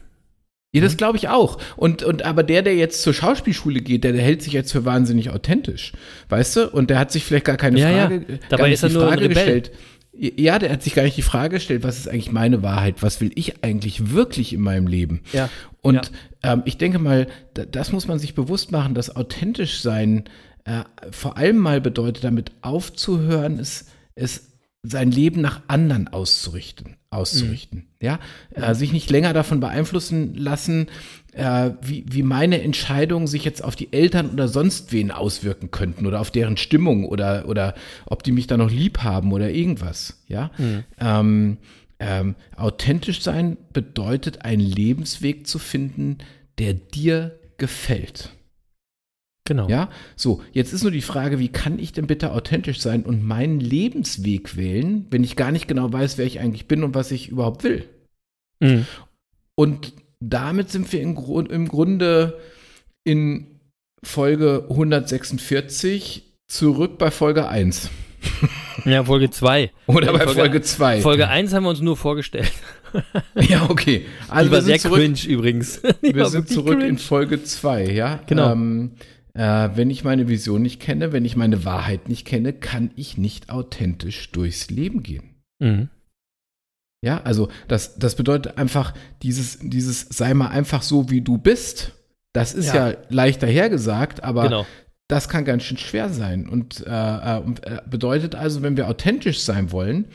Ja, das glaube ich auch. Und, und aber der, der jetzt zur Schauspielschule geht, der, der hält sich jetzt für wahnsinnig authentisch. Weißt du? Und der hat sich vielleicht gar keine Ja, ja. Frage, äh, Dabei gar ist er nur ein Rebell. gestellt. Ja, der hat sich gar nicht die Frage gestellt, was ist eigentlich meine Wahrheit? Was will ich eigentlich wirklich in meinem Leben? Ja. Und ähm, ich denke mal, da, das muss man sich bewusst machen, dass authentisch sein äh, vor allem mal bedeutet, damit aufzuhören, es, es sein Leben nach anderen auszurichten, auszurichten. Ja, äh, sich nicht länger davon beeinflussen lassen, äh, wie, wie meine Entscheidungen sich jetzt auf die Eltern oder sonst wen auswirken könnten oder auf deren Stimmung oder, oder ob die mich da noch lieb haben oder irgendwas. Ja, ähm, ähm, authentisch sein bedeutet, einen Lebensweg zu finden, der dir gefällt. Genau. Ja, so, jetzt ist nur die Frage, wie kann ich denn bitte authentisch sein und meinen Lebensweg wählen, wenn ich gar nicht genau weiß, wer ich eigentlich bin und was ich überhaupt will? Mhm. Und damit sind wir im, Grund, im Grunde in Folge 146 zurück bei Folge 1. Ja, Folge 2. Oder bei Folge 2. Folge 1 haben wir uns nur vorgestellt. Ja, okay. Die Also war wir sehr sind zurück, cringe übrigens. Die wir sind zurück in cringe. Folge 2, ja? Genau. Ähm, äh, wenn ich meine Vision nicht kenne, wenn ich meine Wahrheit nicht kenne, kann ich nicht authentisch durchs Leben gehen. Mhm. Ja, also das, das bedeutet einfach, dieses, dieses sei mal einfach so, wie du bist. Das ist ja, Ja. leicht dahergesagt, aber Genau. das kann ganz schön schwer sein. Und, äh, äh, und, äh, bedeutet also, wenn wir authentisch sein wollen,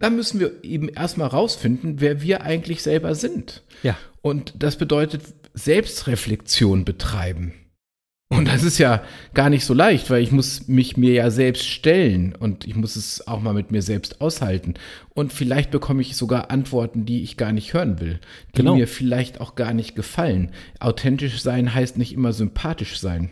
dann müssen wir eben erstmal rausfinden, wer wir eigentlich selber sind. Ja. Und das bedeutet Selbstreflexion betreiben. Und das ist ja gar nicht so leicht, weil ich muss mich mir ja selbst stellen und ich muss es auch mal mit mir selbst aushalten. Und vielleicht bekomme ich sogar Antworten, die ich gar nicht hören will, die Genau. mir vielleicht auch gar nicht gefallen. Authentisch sein heißt nicht immer sympathisch sein.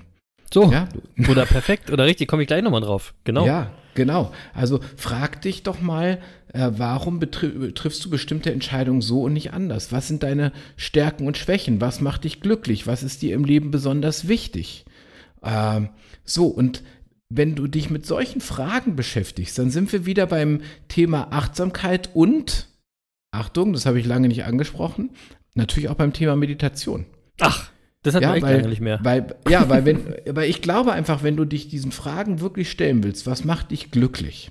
So. Ja, Oder perfekt oder richtig, komme ich gleich nochmal drauf. Genau. ja, genau. Also frag dich doch mal, äh, warum triffst du bestimmte Entscheidungen so und nicht anders? Was sind deine Stärken und Schwächen? Was macht dich glücklich? Was ist dir im Leben besonders wichtig? Ähm, so, und wenn du dich mit solchen Fragen beschäftigst, dann sind wir wieder beim Thema Achtsamkeit und, Achtung, das habe ich lange nicht angesprochen, natürlich auch beim Thema Meditation. Ach, das hat man echt lange nicht mehr. Weil, ja, weil, wenn, weil ich glaube einfach, wenn du dich diesen Fragen wirklich stellen willst, was macht dich glücklich?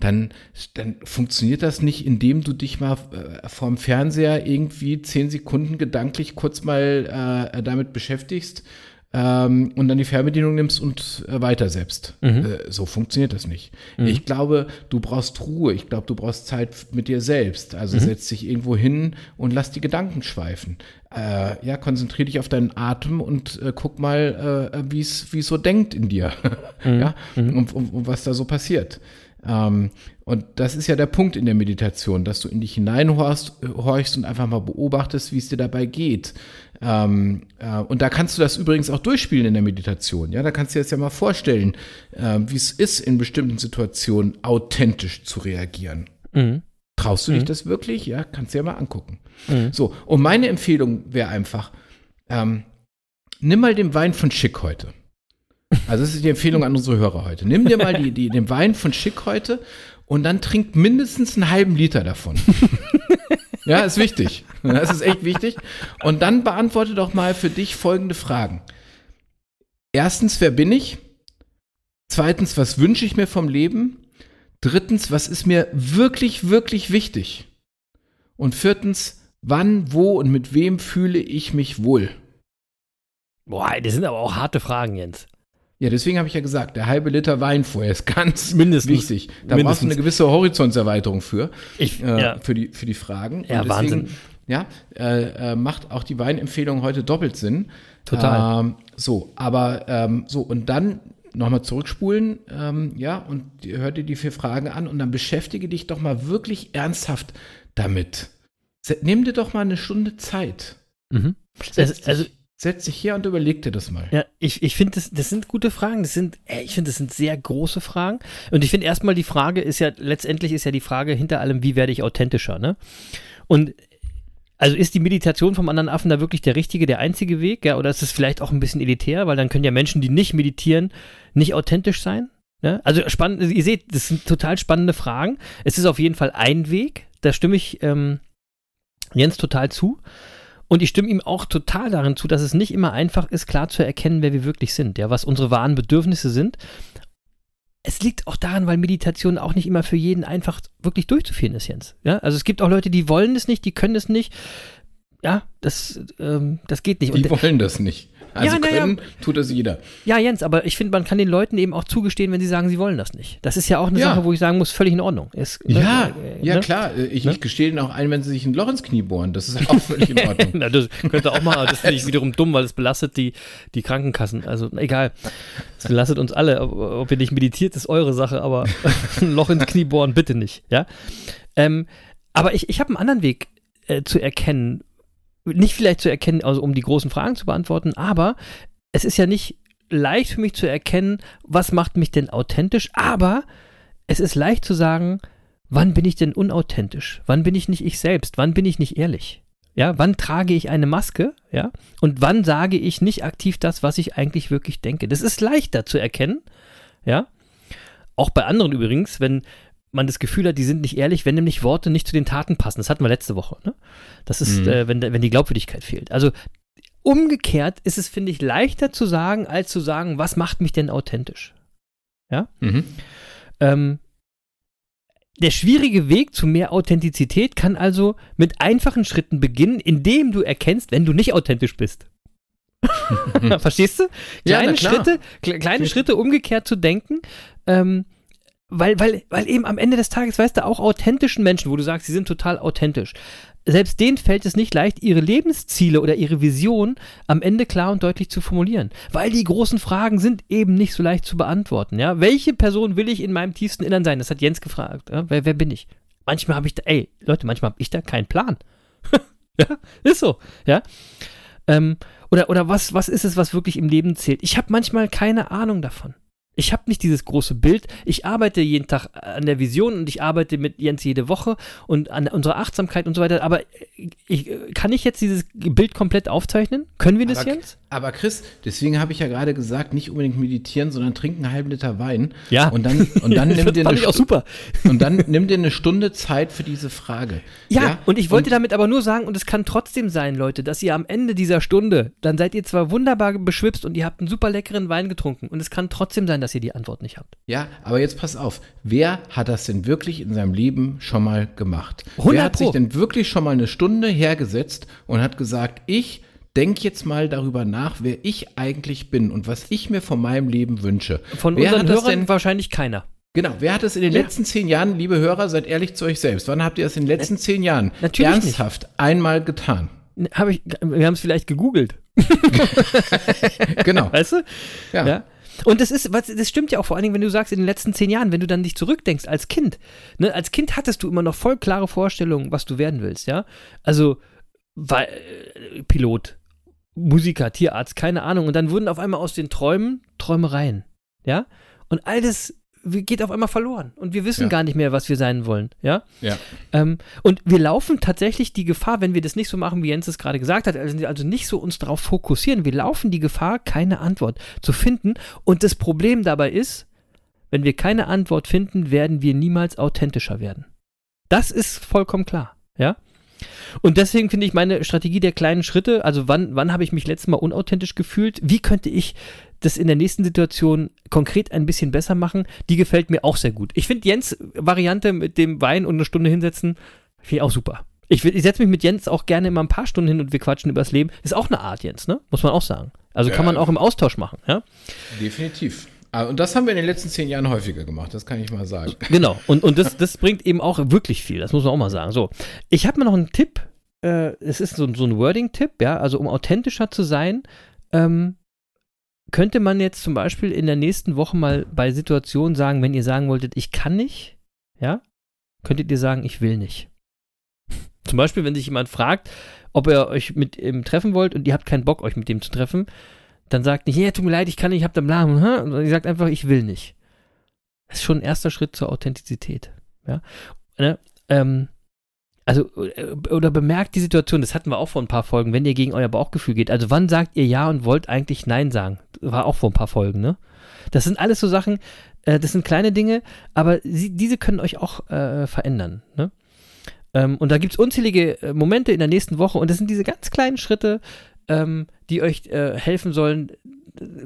Dann, dann funktioniert das nicht, indem du dich mal äh, vorm Fernseher irgendwie zehn Sekunden gedanklich kurz mal äh, damit beschäftigst ähm, und dann die Fernbedienung nimmst und äh, weiter selbst. Äh, so funktioniert das nicht. Ich glaube, du brauchst Ruhe. Ich glaube, du brauchst Zeit mit dir selbst. Also setz dich irgendwo hin und lass die Gedanken schweifen. Äh, ja, konzentrier dich auf deinen Atem und äh, guck mal, äh, wie es wie es so denkt in dir. ja, und, und, und was da so passiert. Ähm, und das ist ja der Punkt in der Meditation, dass du in dich hineinhorchst äh, horchst und einfach mal beobachtest, wie es dir dabei geht. Ähm, äh, und da kannst du das übrigens auch durchspielen in der Meditation. Ja, da kannst du dir das ja mal vorstellen, äh, wie es ist, in bestimmten Situationen authentisch zu reagieren. Mhm. Traust du dich das wirklich? Ja, kannst du ja mal angucken. So, und meine Empfehlung wäre einfach, ähm, nimm mal den Wein von Schick heute. Also das ist die Empfehlung an unsere Hörer heute. Nimm dir mal die, die, den Wein von Schick heute und dann trink mindestens einen halben Liter davon. ja, ist wichtig. Das ist echt wichtig. Und dann beantworte doch mal für dich folgende Fragen. Erstens, wer bin ich? Zweitens, was wünsche ich mir vom Leben? Drittens, was ist mir wirklich, wirklich wichtig? Und viertens, wann, wo und mit wem fühle ich mich wohl? Boah, das sind aber auch harte Fragen, Jens. Ja, deswegen habe ich ja gesagt, der halbe Liter Wein vorher ist ganz Mindestens. wichtig. Da brauchst du Mindestens. eine gewisse Horizontserweiterung für, Ich, äh, ja. für, die, für die Fragen. Ja, Und Wahnsinn. Ja, äh, äh, macht auch die Weinempfehlung heute doppelt Sinn. Total. Ähm, so, aber ähm, so, und dann nochmal zurückspulen, ähm, ja, und hör dir die vier Fragen an und dann beschäftige dich doch mal wirklich ernsthaft damit. Nimm dir doch mal eine Stunde Zeit. Mhm. Also- also- setz dich her und überleg dir das mal. Ja, ich, ich finde, das, das sind gute Fragen. Das sind, ey, ich finde, das sind sehr große Fragen. Und ich finde erstmal die Frage ist ja, letztendlich ist ja die Frage hinter allem, wie werde ich authentischer, ne? Und also ist die Meditation vom anderen Affen da wirklich der richtige, der einzige Weg, ja? Oder ist es vielleicht auch ein bisschen elitär, weil dann können ja Menschen, die nicht meditieren, nicht authentisch sein? Ne? Also spannend, ihr seht, das sind total spannende Fragen. Es ist auf jeden Fall ein Weg, da stimme ich ähm, Jens total zu. Und ich stimme ihm auch total darin zu, dass es nicht immer einfach ist, klar zu erkennen, wer wir wirklich sind, ja, was unsere wahren Bedürfnisse sind. Es liegt auch daran, weil Meditation auch nicht immer für jeden einfach wirklich durchzuführen ist, Jens. Ja, also es gibt auch Leute, die wollen es nicht, die können es nicht. Ja, das, ähm, das geht nicht. Die Und, wollen das nicht. Also Ja, na ja. können, tut das jeder. ja, Jens, aber ich finde, man kann den Leuten eben auch zugestehen, wenn sie sagen, sie wollen das nicht. Das ist ja auch eine Ja. Sache, wo ich sagen muss, völlig in Ordnung. Ist, Ja, äh, ja ne? klar. Ich, Ne? ich gestehe Ihnen auch ein, wenn Sie sich ein Loch ins Knie bohren. Das ist auch völlig in Ordnung. Na, das könnte auch mal, das finde ich wiederum dumm, weil es belastet die, die Krankenkassen. Also egal, es belastet uns alle. Ob, ob ihr nicht meditiert, ist eure Sache, aber ein Loch ins Knie bohren, bitte nicht. Ja? Ähm, aber ich, ich habe einen anderen Weg äh, zu erkennen. Nicht vielleicht zu erkennen, also um die großen Fragen zu beantworten, aber es ist ja nicht leicht für mich zu erkennen, was macht mich denn authentisch, aber es ist leicht zu sagen, wann bin ich denn unauthentisch? Wann bin ich nicht ich selbst? Wann bin ich nicht ehrlich? Ja, wann trage ich eine Maske? Ja, und wann sage ich nicht aktiv das, was ich eigentlich wirklich denke? Das ist leichter zu erkennen. Ja, auch bei anderen übrigens, wenn man das Gefühl hat, die sind nicht ehrlich, wenn nämlich Worte nicht zu den Taten passen. Das hatten wir letzte Woche. Ne? Das ist, Mhm. äh, wenn, wenn die Glaubwürdigkeit fehlt. Also umgekehrt ist es, finde ich, leichter zu sagen, als zu sagen, was macht mich denn authentisch? Mhm. Ähm, der schwierige Weg zu mehr Authentizität kann also mit einfachen Schritten beginnen, indem du erkennst, wenn du nicht authentisch bist. Verstehst du? Ja, Kleine klar. Schritte, kle kleine Schritte umgekehrt zu denken, ähm, weil, weil, weil eben am Ende des Tages, weißt du, auch authentischen Menschen, wo du sagst, sie sind total authentisch, selbst denen fällt es nicht leicht, ihre Lebensziele oder ihre Vision am Ende klar und deutlich zu formulieren. Weil die großen Fragen sind eben nicht so leicht zu beantworten. Ja? Welche Person will ich in meinem tiefsten Innern sein? Das hat Jens gefragt. Ja? Wer, wer bin ich? Manchmal habe ich da, ey, Leute, manchmal habe ich da keinen Plan. ja, ist so. Ja. Ähm, oder oder was, was ist es, was wirklich im Leben zählt? Ich habe manchmal keine Ahnung davon. Ich habe nicht dieses große Bild. Ich arbeite jeden Tag an der Vision und ich arbeite mit Jens jede Woche und an unserer Achtsamkeit und so weiter. Aber ich, kann ich jetzt dieses Bild komplett aufzeichnen? Können wir das, Aber, Jens? aber Chris, deswegen habe ich ja gerade gesagt, nicht unbedingt meditieren, sondern trinken einen halben Liter Wein. Ja. Und dann, und dann nimm das dir fand eine ich auch super. Und dann nimm dir eine Stunde Zeit für diese Frage. Ja, und ich wollte damit aber nur sagen, und es kann trotzdem sein, Leute, dass ihr am Ende dieser Stunde, dann seid ihr zwar wunderbar beschwipst und ihr habt einen super leckeren Wein getrunken und es kann trotzdem sein, dass ihr die Antwort nicht habt. Ja, aber jetzt pass auf. Wer hat das denn wirklich in seinem Leben schon mal gemacht? 100 Wer hat sich Pro. denn wirklich schon mal eine Stunde hergesetzt und hat gesagt, ich denke jetzt mal darüber nach, wer ich eigentlich bin und was ich mir von meinem Leben wünsche. Von wer unseren Hörern denn wahrscheinlich keiner. Genau, wer hat das in den Ja. letzten zehn Jahren, liebe Hörer, seid ehrlich zu euch selbst, wann habt ihr das in den letzten zehn Jahren natürlich nicht. ernsthaft einmal getan? Hab ich, wir haben es vielleicht gegoogelt. Genau. Weißt du? Ja. Ja. Und das ist, was, das stimmt ja auch vor allen Dingen, wenn du sagst, in den letzten zehn Jahren, wenn du dann dich zurückdenkst als Kind. Ne, als Kind hattest du immer noch voll klare Vorstellungen, was du werden willst, ja. Also, weil, äh, Pilot, Musiker, Tierarzt, keine Ahnung. Und dann wurden auf einmal aus den Träumen Träumereien, ja. Und all das geht auf einmal verloren. Und wir wissen Ja. gar nicht mehr, was wir sein wollen, ja. Ja. Ähm, und wir laufen tatsächlich die Gefahr, wenn wir das nicht so machen, wie Jens es gerade gesagt hat, also, also nicht so uns darauf fokussieren, wir laufen die Gefahr, keine Antwort zu finden. Und das Problem dabei ist, wenn wir keine Antwort finden, werden wir niemals authentischer werden. Das ist vollkommen klar, ja. Und deswegen finde ich meine Strategie der kleinen Schritte, also wann, wann habe ich mich letztes Mal unauthentisch gefühlt, wie könnte ich das in der nächsten Situation konkret ein bisschen besser machen, die gefällt mir auch sehr gut. Ich finde Jens Variante mit dem Wein und eine Stunde hinsetzen, finde ich auch super. Ich, ich setze mich mit Jens auch gerne immer ein paar Stunden hin und wir quatschen übers Leben. Ist auch eine Art, Jens, ne? Muss man auch sagen. Also kann Ja. man auch im Austausch machen, ja? Definitiv. Ah, Und das haben wir in den letzten zehn Jahren häufiger gemacht, das kann ich mal sagen. Genau. Und, und das, das bringt eben auch wirklich viel. Das muss man auch mal sagen. So, ich habe mir noch einen Tipp. Äh, es ist so, so ein Wording-Tipp, ja. Also, um authentischer zu sein, ähm, könnte man jetzt zum Beispiel in der nächsten Woche mal bei Situationen sagen, wenn ihr sagen wolltet, ich kann nicht, ja, könntet ihr sagen, ich will nicht. Zum Beispiel, wenn sich jemand fragt, ob ihr euch mit ihm treffen wollt und ihr habt keinen Bock, euch mit dem zu treffen, dann sagt nicht, ja, tut mir leid, ich kann nicht, ich hab da bla, sondern ihr sagt einfach, ich will nicht. Das ist schon ein erster Schritt zur Authentizität. Ja. Ne? Ähm, also, äh, oder bemerkt die Situation, das hatten wir auch vor ein paar Folgen, wenn ihr gegen euer Bauchgefühl geht. Also, wann sagt ihr Ja und wollt eigentlich Nein sagen? War auch vor ein paar Folgen, ne? Das sind alles so Sachen, äh, das sind kleine Dinge, aber sie, diese können euch auch äh, verändern, ne? Ähm, und da gibt es unzählige äh, Momente in der nächsten Woche und das sind diese ganz kleinen Schritte, ähm, die euch äh, helfen sollen.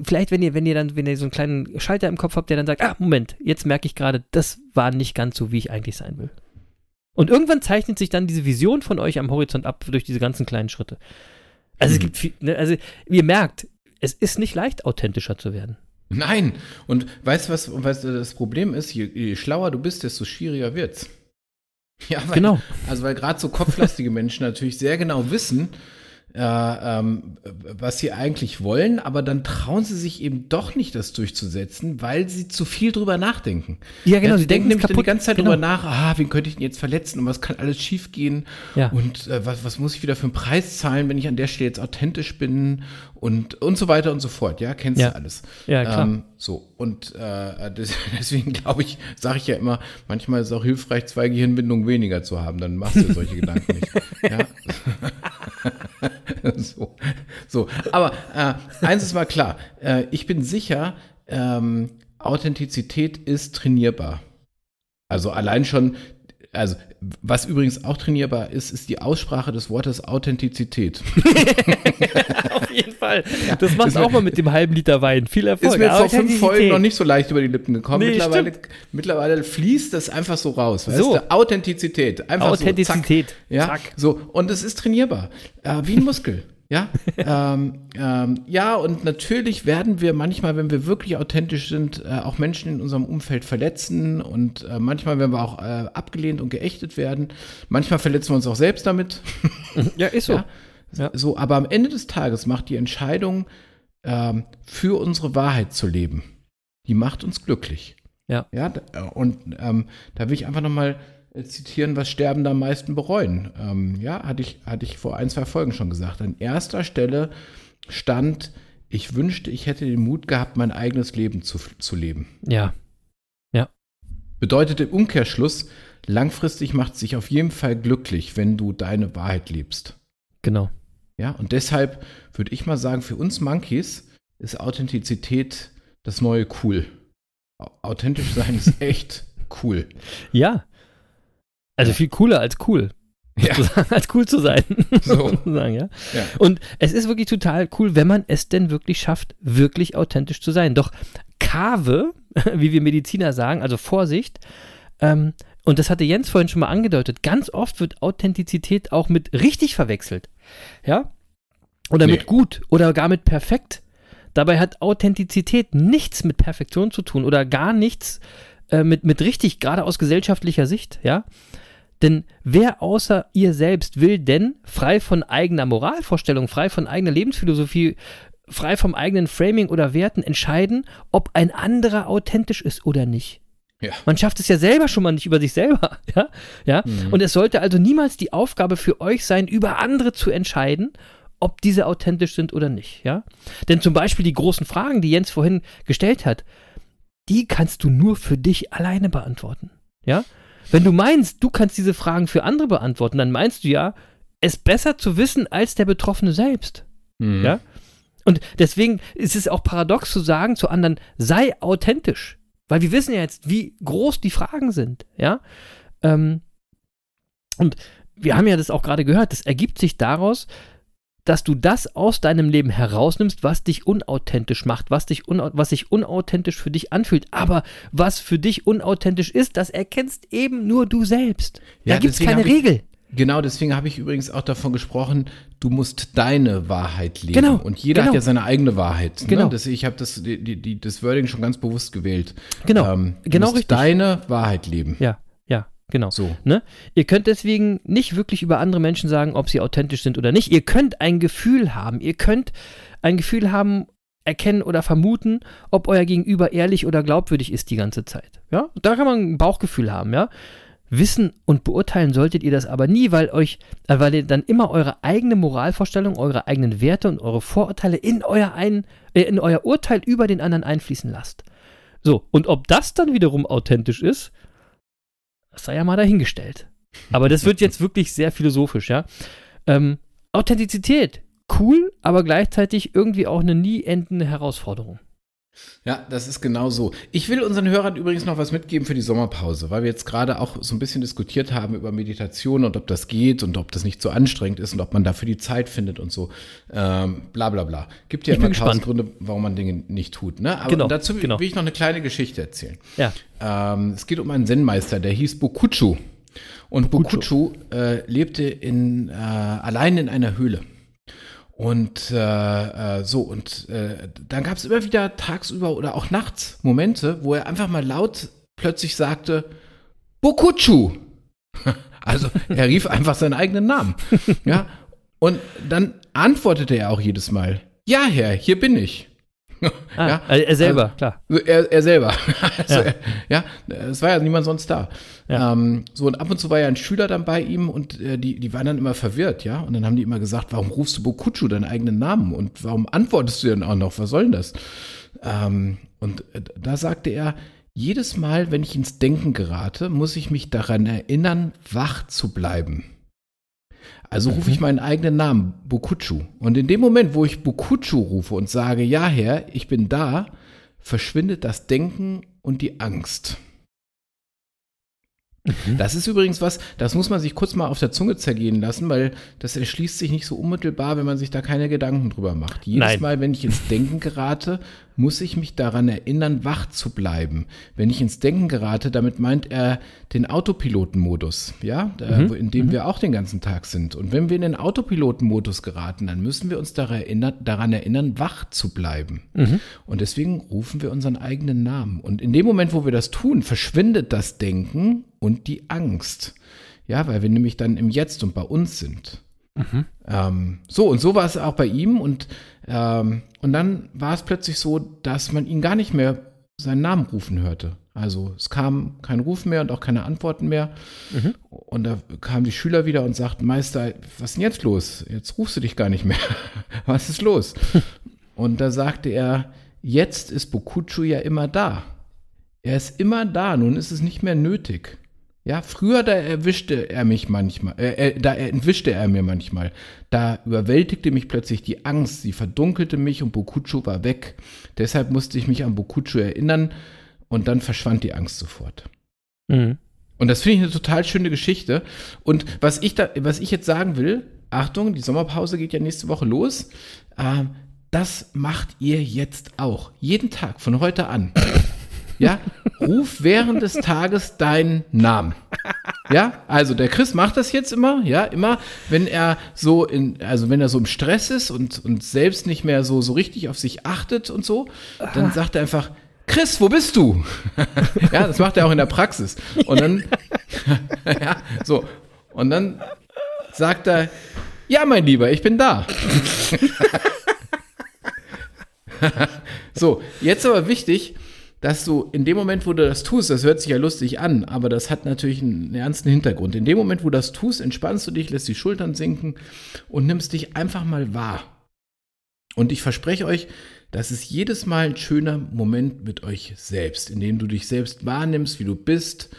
Vielleicht, wenn ihr, wenn ihr dann, wenn ihr so einen kleinen Schalter im Kopf habt, der dann sagt, ah, Moment, jetzt merke ich gerade, das war nicht ganz so, wie ich eigentlich sein will. Und irgendwann zeichnet sich dann diese Vision von euch am Horizont ab durch diese ganzen kleinen Schritte. Also mhm. es gibt viel, ne, also ihr merkt, es ist nicht leicht, authentischer zu werden. Nein. Und weißt du, was, was das Problem ist? Je, je schlauer du bist, desto schwieriger wird's. Ja, weil, genau. Also weil gerade so kopflastige Menschen natürlich sehr genau wissen, äh, ähm, was sie eigentlich wollen, aber dann trauen sie sich eben doch nicht, das durchzusetzen, weil sie zu viel drüber nachdenken. Ja, genau. Ja, sie denken nämlich die ganze Zeit genau. drüber nach, ah, wen könnte ich denn jetzt verletzen und was kann alles schiefgehen ja. und äh, was, was muss ich wieder für einen Preis zahlen, wenn ich an der Stelle jetzt authentisch bin und, und so weiter und so fort. Ja, kennst ja. du alles. Ja, klar. Ähm, so, und äh, deswegen glaube ich, sage ich ja immer, manchmal ist es auch hilfreich, zwei Gehirnbindungen weniger zu haben, dann machst du solche Gedanken nicht. Ja. so, so, aber äh, eins ist mal klar, äh, ich bin sicher, ähm, Authentizität ist trainierbar. Also allein schon, also was übrigens auch trainierbar ist, ist die Aussprache des Wortes Authentizität. Auf jeden Fall. Das machst du auch mal mit dem halben Liter Wein. Viel Erfolg. Ist mir jetzt vor fünf Folgen noch nicht so leicht über die Lippen gekommen. Nee, mittlerweile, mittlerweile fließt das einfach so raus. Weißt so. du? Authentizität. Einfach Authentizität. So, zack. Ja? Zack. So. Und es ist trainierbar. Äh, wie ein Muskel. Ja, ähm, ähm, ja, und natürlich werden wir manchmal, wenn wir wirklich authentisch sind, äh, auch Menschen in unserem Umfeld verletzen und äh, manchmal werden wir auch äh, abgelehnt und geächtet werden. Manchmal verletzen wir uns auch selbst damit. Ja, ist so. Ja, ja. So, aber am Ende des Tages macht die Entscheidung, ähm, für unsere Wahrheit zu leben, die macht uns glücklich. Ja. Ja, und ähm, da will ich einfach nochmal mal äh, zitieren, was Sterbende am meisten bereuen. Ähm, ja, hatte ich, hatte ich vor ein, zwei Folgen schon gesagt. An erster Stelle stand, ich wünschte, ich hätte den Mut gehabt, mein eigenes Leben zu, zu leben. Ja. Ja. Bedeutet im Umkehrschluss, langfristig macht es sich auf jeden Fall glücklich, wenn du deine Wahrheit lebst. Genau. Ja, und deshalb würde ich mal sagen, für uns Monkeys ist Authentizität das neue Cool. Authentisch sein ist echt cool. Ja, also viel cooler als cool. Ja. als cool zu sein. So. sagen, ja? ja? Und es ist wirklich total cool, wenn man es denn wirklich schafft, wirklich authentisch zu sein. Doch Kave, wie wir Mediziner sagen, also Vorsicht, ähm, und das hatte Jens vorhin schon mal angedeutet, ganz oft wird Authentizität auch mit richtig verwechselt. Ja? Oder nee. mit gut oder gar mit perfekt. Dabei hat Authentizität nichts mit Perfektion zu tun oder gar nichts äh, mit, mit richtig, gerade aus gesellschaftlicher Sicht, ja. Denn wer außer ihr selbst will denn frei von eigener Moralvorstellung, frei von eigener Lebensphilosophie, frei vom eigenen Framing oder Werten entscheiden, ob ein anderer authentisch ist oder nicht? Ja. Man schafft es ja selber schon mal nicht über sich selber, ja, ja. Mhm. Und es sollte also niemals die Aufgabe für euch sein, über andere zu entscheiden, ob diese authentisch sind oder nicht, ja. Denn zum Beispiel die großen Fragen, die Jens vorhin gestellt hat, die kannst du nur für dich alleine beantworten, ja. Wenn du meinst, du kannst diese Fragen für andere beantworten, dann meinst du ja, es besser zu wissen als der Betroffene selbst. Mhm. Ja? Und deswegen ist es auch paradox zu sagen zu anderen, sei authentisch. Weil wir wissen ja jetzt, wie groß die Fragen sind. Ja. Ähm, und wir haben ja das auch gerade gehört, das ergibt sich daraus, dass du das aus deinem Leben herausnimmst, was dich unauthentisch macht, was, dich was sich unauthentisch für dich anfühlt. Aber was für dich unauthentisch ist, das erkennst eben nur du selbst. Ja, da gibt es keine Regel. Genau, deswegen habe ich übrigens auch davon gesprochen, du musst deine Wahrheit leben. Genau. Und jeder genau. hat ja seine eigene Wahrheit. Ne? Genau. Das, ich habe das, die, die, das Wording schon ganz bewusst gewählt. Genau. Ähm, du genau musst richtig. deine Wahrheit leben. Ja. Genau. So. Ne? Ihr könnt deswegen nicht wirklich über andere Menschen sagen, ob sie authentisch sind oder nicht. Ihr könnt ein Gefühl haben. Ihr könnt ein Gefühl haben, erkennen oder vermuten, ob euer Gegenüber ehrlich oder glaubwürdig ist die ganze Zeit. Ja, da kann man ein Bauchgefühl haben, ja. Wissen und beurteilen solltet ihr das aber nie, weil euch, äh, weil ihr dann immer eure eigene Moralvorstellung, eure eigenen Werte und eure Vorurteile in euer, ein, äh, in euer Urteil über den anderen einfließen lasst. So, und ob das dann wiederum authentisch ist, das sei ja mal dahingestellt. Aber das wird jetzt wirklich sehr philosophisch, ja. Ähm, Authentizität, cool, aber gleichzeitig irgendwie auch eine nie endende Herausforderung. Ja, das ist genau so. Ich will unseren Hörern übrigens noch was mitgeben für die Sommerpause, weil wir jetzt gerade auch so ein bisschen diskutiert haben über Meditation und ob das geht und ob das nicht so anstrengend ist und ob man dafür die Zeit findet und so. Ähm, bla bla bla. Gibt ja immer tausend. Gründe, warum man Dinge nicht tut. Ne? Aber Genau, dazu genau. will ich noch eine kleine Geschichte erzählen. Ja. Ähm, es geht um einen Zen-Meister, der hieß Bokuchu. Und Bokuchu äh, lebte in, äh, allein in einer Höhle. Und äh, äh, so, und äh, dann gab es immer wieder tagsüber oder auch nachts Momente, wo er einfach mal laut plötzlich sagte, Bokuchu. Also er rief einfach seinen eigenen Namen. Ja. Und dann antwortete er auch jedes Mal, ja, Herr, hier bin ich. Ah, Ja, er selber, also- klar. Er, er selber. Also Ja. Er, ja, es war ja niemand sonst da. Ja. Ähm, so, und ab und zu war ja ein Schüler dann bei ihm und äh, die, die waren dann immer verwirrt, ja. Und dann haben die immer gesagt, warum rufst du Bokuchu deinen eigenen Namen und warum antwortest du denn auch noch? Was soll denn das? Ähm, und äh, da sagte er, jedes Mal, wenn ich ins Denken gerate, muss ich mich daran erinnern, wach zu bleiben. Also rufe ich meinen eigenen Namen, Bokuchu. Und in dem Moment, wo ich Bokuchu rufe und sage, ja Herr, ich bin da, verschwindet das Denken und die Angst. Das ist übrigens was, das muss man sich kurz mal auf der Zunge zergehen lassen, weil das erschließt sich nicht so unmittelbar, wenn man sich da keine Gedanken drüber macht. Jedes Nein. Mal, wenn ich ins Denken gerate, muss ich mich daran erinnern, wach zu bleiben. Wenn ich ins Denken gerate, damit meint er den Autopilotenmodus, ja, wo- in dem wir auch den ganzen Tag sind. Und wenn wir in den Autopilotenmodus geraten, dann müssen wir uns daran erinnern, daran erinnern wach zu bleiben. Und deswegen rufen wir unseren eigenen Namen. Und in dem Moment, wo wir das tun, verschwindet das Denken und die Angst. Ja, weil wir nämlich dann im Jetzt und bei uns sind. Ähm, so, und so war es auch bei ihm. Und, ähm, und dann war es plötzlich so, dass man ihn gar nicht mehr seinen Namen rufen hörte. Also es kam kein Ruf mehr und auch keine Antworten mehr. Und da kamen die Schüler wieder und sagten, Meister, was ist denn jetzt los? Jetzt rufst du dich gar nicht mehr. was ist los? und da sagte er, jetzt ist Bokuchu ja immer da. Er ist immer da, nun ist es nicht mehr nötig. Ja, früher da erwischte er mich manchmal, äh, äh, da entwischte er mir manchmal. Da überwältigte mich plötzlich die Angst, sie verdunkelte mich und Bokuchu war weg. Deshalb musste ich mich an Bokuchu erinnern und dann verschwand die Angst sofort. Mhm. Und das finde ich eine total schöne Geschichte. Und was ich da, was ich jetzt sagen will, Achtung, die Sommerpause geht ja nächste Woche los. Ähm, das macht ihr jetzt auch. Jeden Tag, von heute an. Ja, ruf während des Tages deinen Namen. Ja, also der Chris macht das jetzt immer, ja, immer, wenn er so in, also wenn er so im Stress ist und, und selbst nicht mehr so, so richtig auf sich achtet und so, dann sagt er einfach, Chris, wo bist du? ja, das macht er auch in der Praxis. Und dann, ja, so, und dann sagt er, ja, mein Lieber, ich bin da. so, jetzt aber wichtig, dass du in dem Moment, wo du das tust, das hört sich ja lustig an, aber das hat natürlich einen ernsten Hintergrund. In dem Moment, wo du das tust, entspannst du dich, lässt die Schultern sinken und nimmst dich einfach mal wahr. Und ich verspreche euch, das ist jedes Mal ein schöner Moment mit euch selbst, in dem du dich selbst wahrnimmst, wie du bist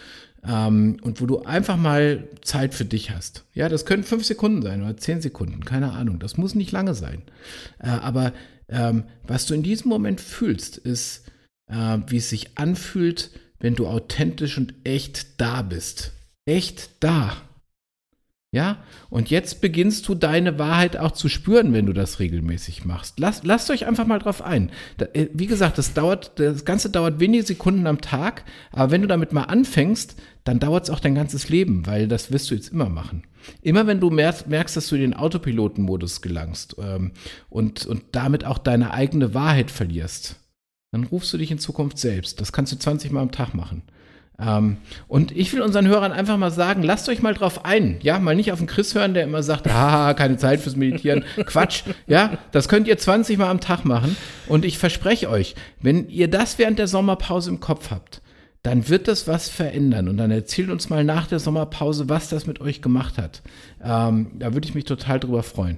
ähm, und wo du einfach mal Zeit für dich hast. Ja, das können fünf Sekunden sein oder zehn Sekunden, keine Ahnung. Das muss nicht lange sein. Äh, aber ähm, was du in diesem Moment fühlst, ist, äh, wie es sich anfühlt, wenn du authentisch und echt da bist. Echt da. Ja, und jetzt beginnst du deine Wahrheit auch zu spüren, wenn du das regelmäßig machst. Lasst, lasst euch einfach mal drauf ein. Da, äh, wie gesagt, das dauert, das Ganze dauert wenige Sekunden am Tag, aber wenn du damit mal anfängst, dann dauert es auch dein ganzes Leben, weil das wirst du jetzt immer machen. Immer wenn du merkst, merkst dass du in den Autopilotenmodus gelangst ähm, und, und damit auch deine eigene Wahrheit verlierst, dann rufst du dich in Zukunft selbst. Das kannst du 20 Mal am Tag machen. Ähm, und ich will unseren Hörern einfach mal sagen, lasst euch mal drauf ein. Ja, mal nicht auf den Chris hören, der immer sagt, ah, keine Zeit fürs Meditieren. Quatsch. Ja, das könnt ihr 20 Mal am Tag machen. Und ich verspreche euch, wenn ihr das während der Sommerpause im Kopf habt, dann wird das was verändern. Und dann erzählt uns mal nach der Sommerpause, was das mit euch gemacht hat. Ähm, da würde ich mich total drüber freuen.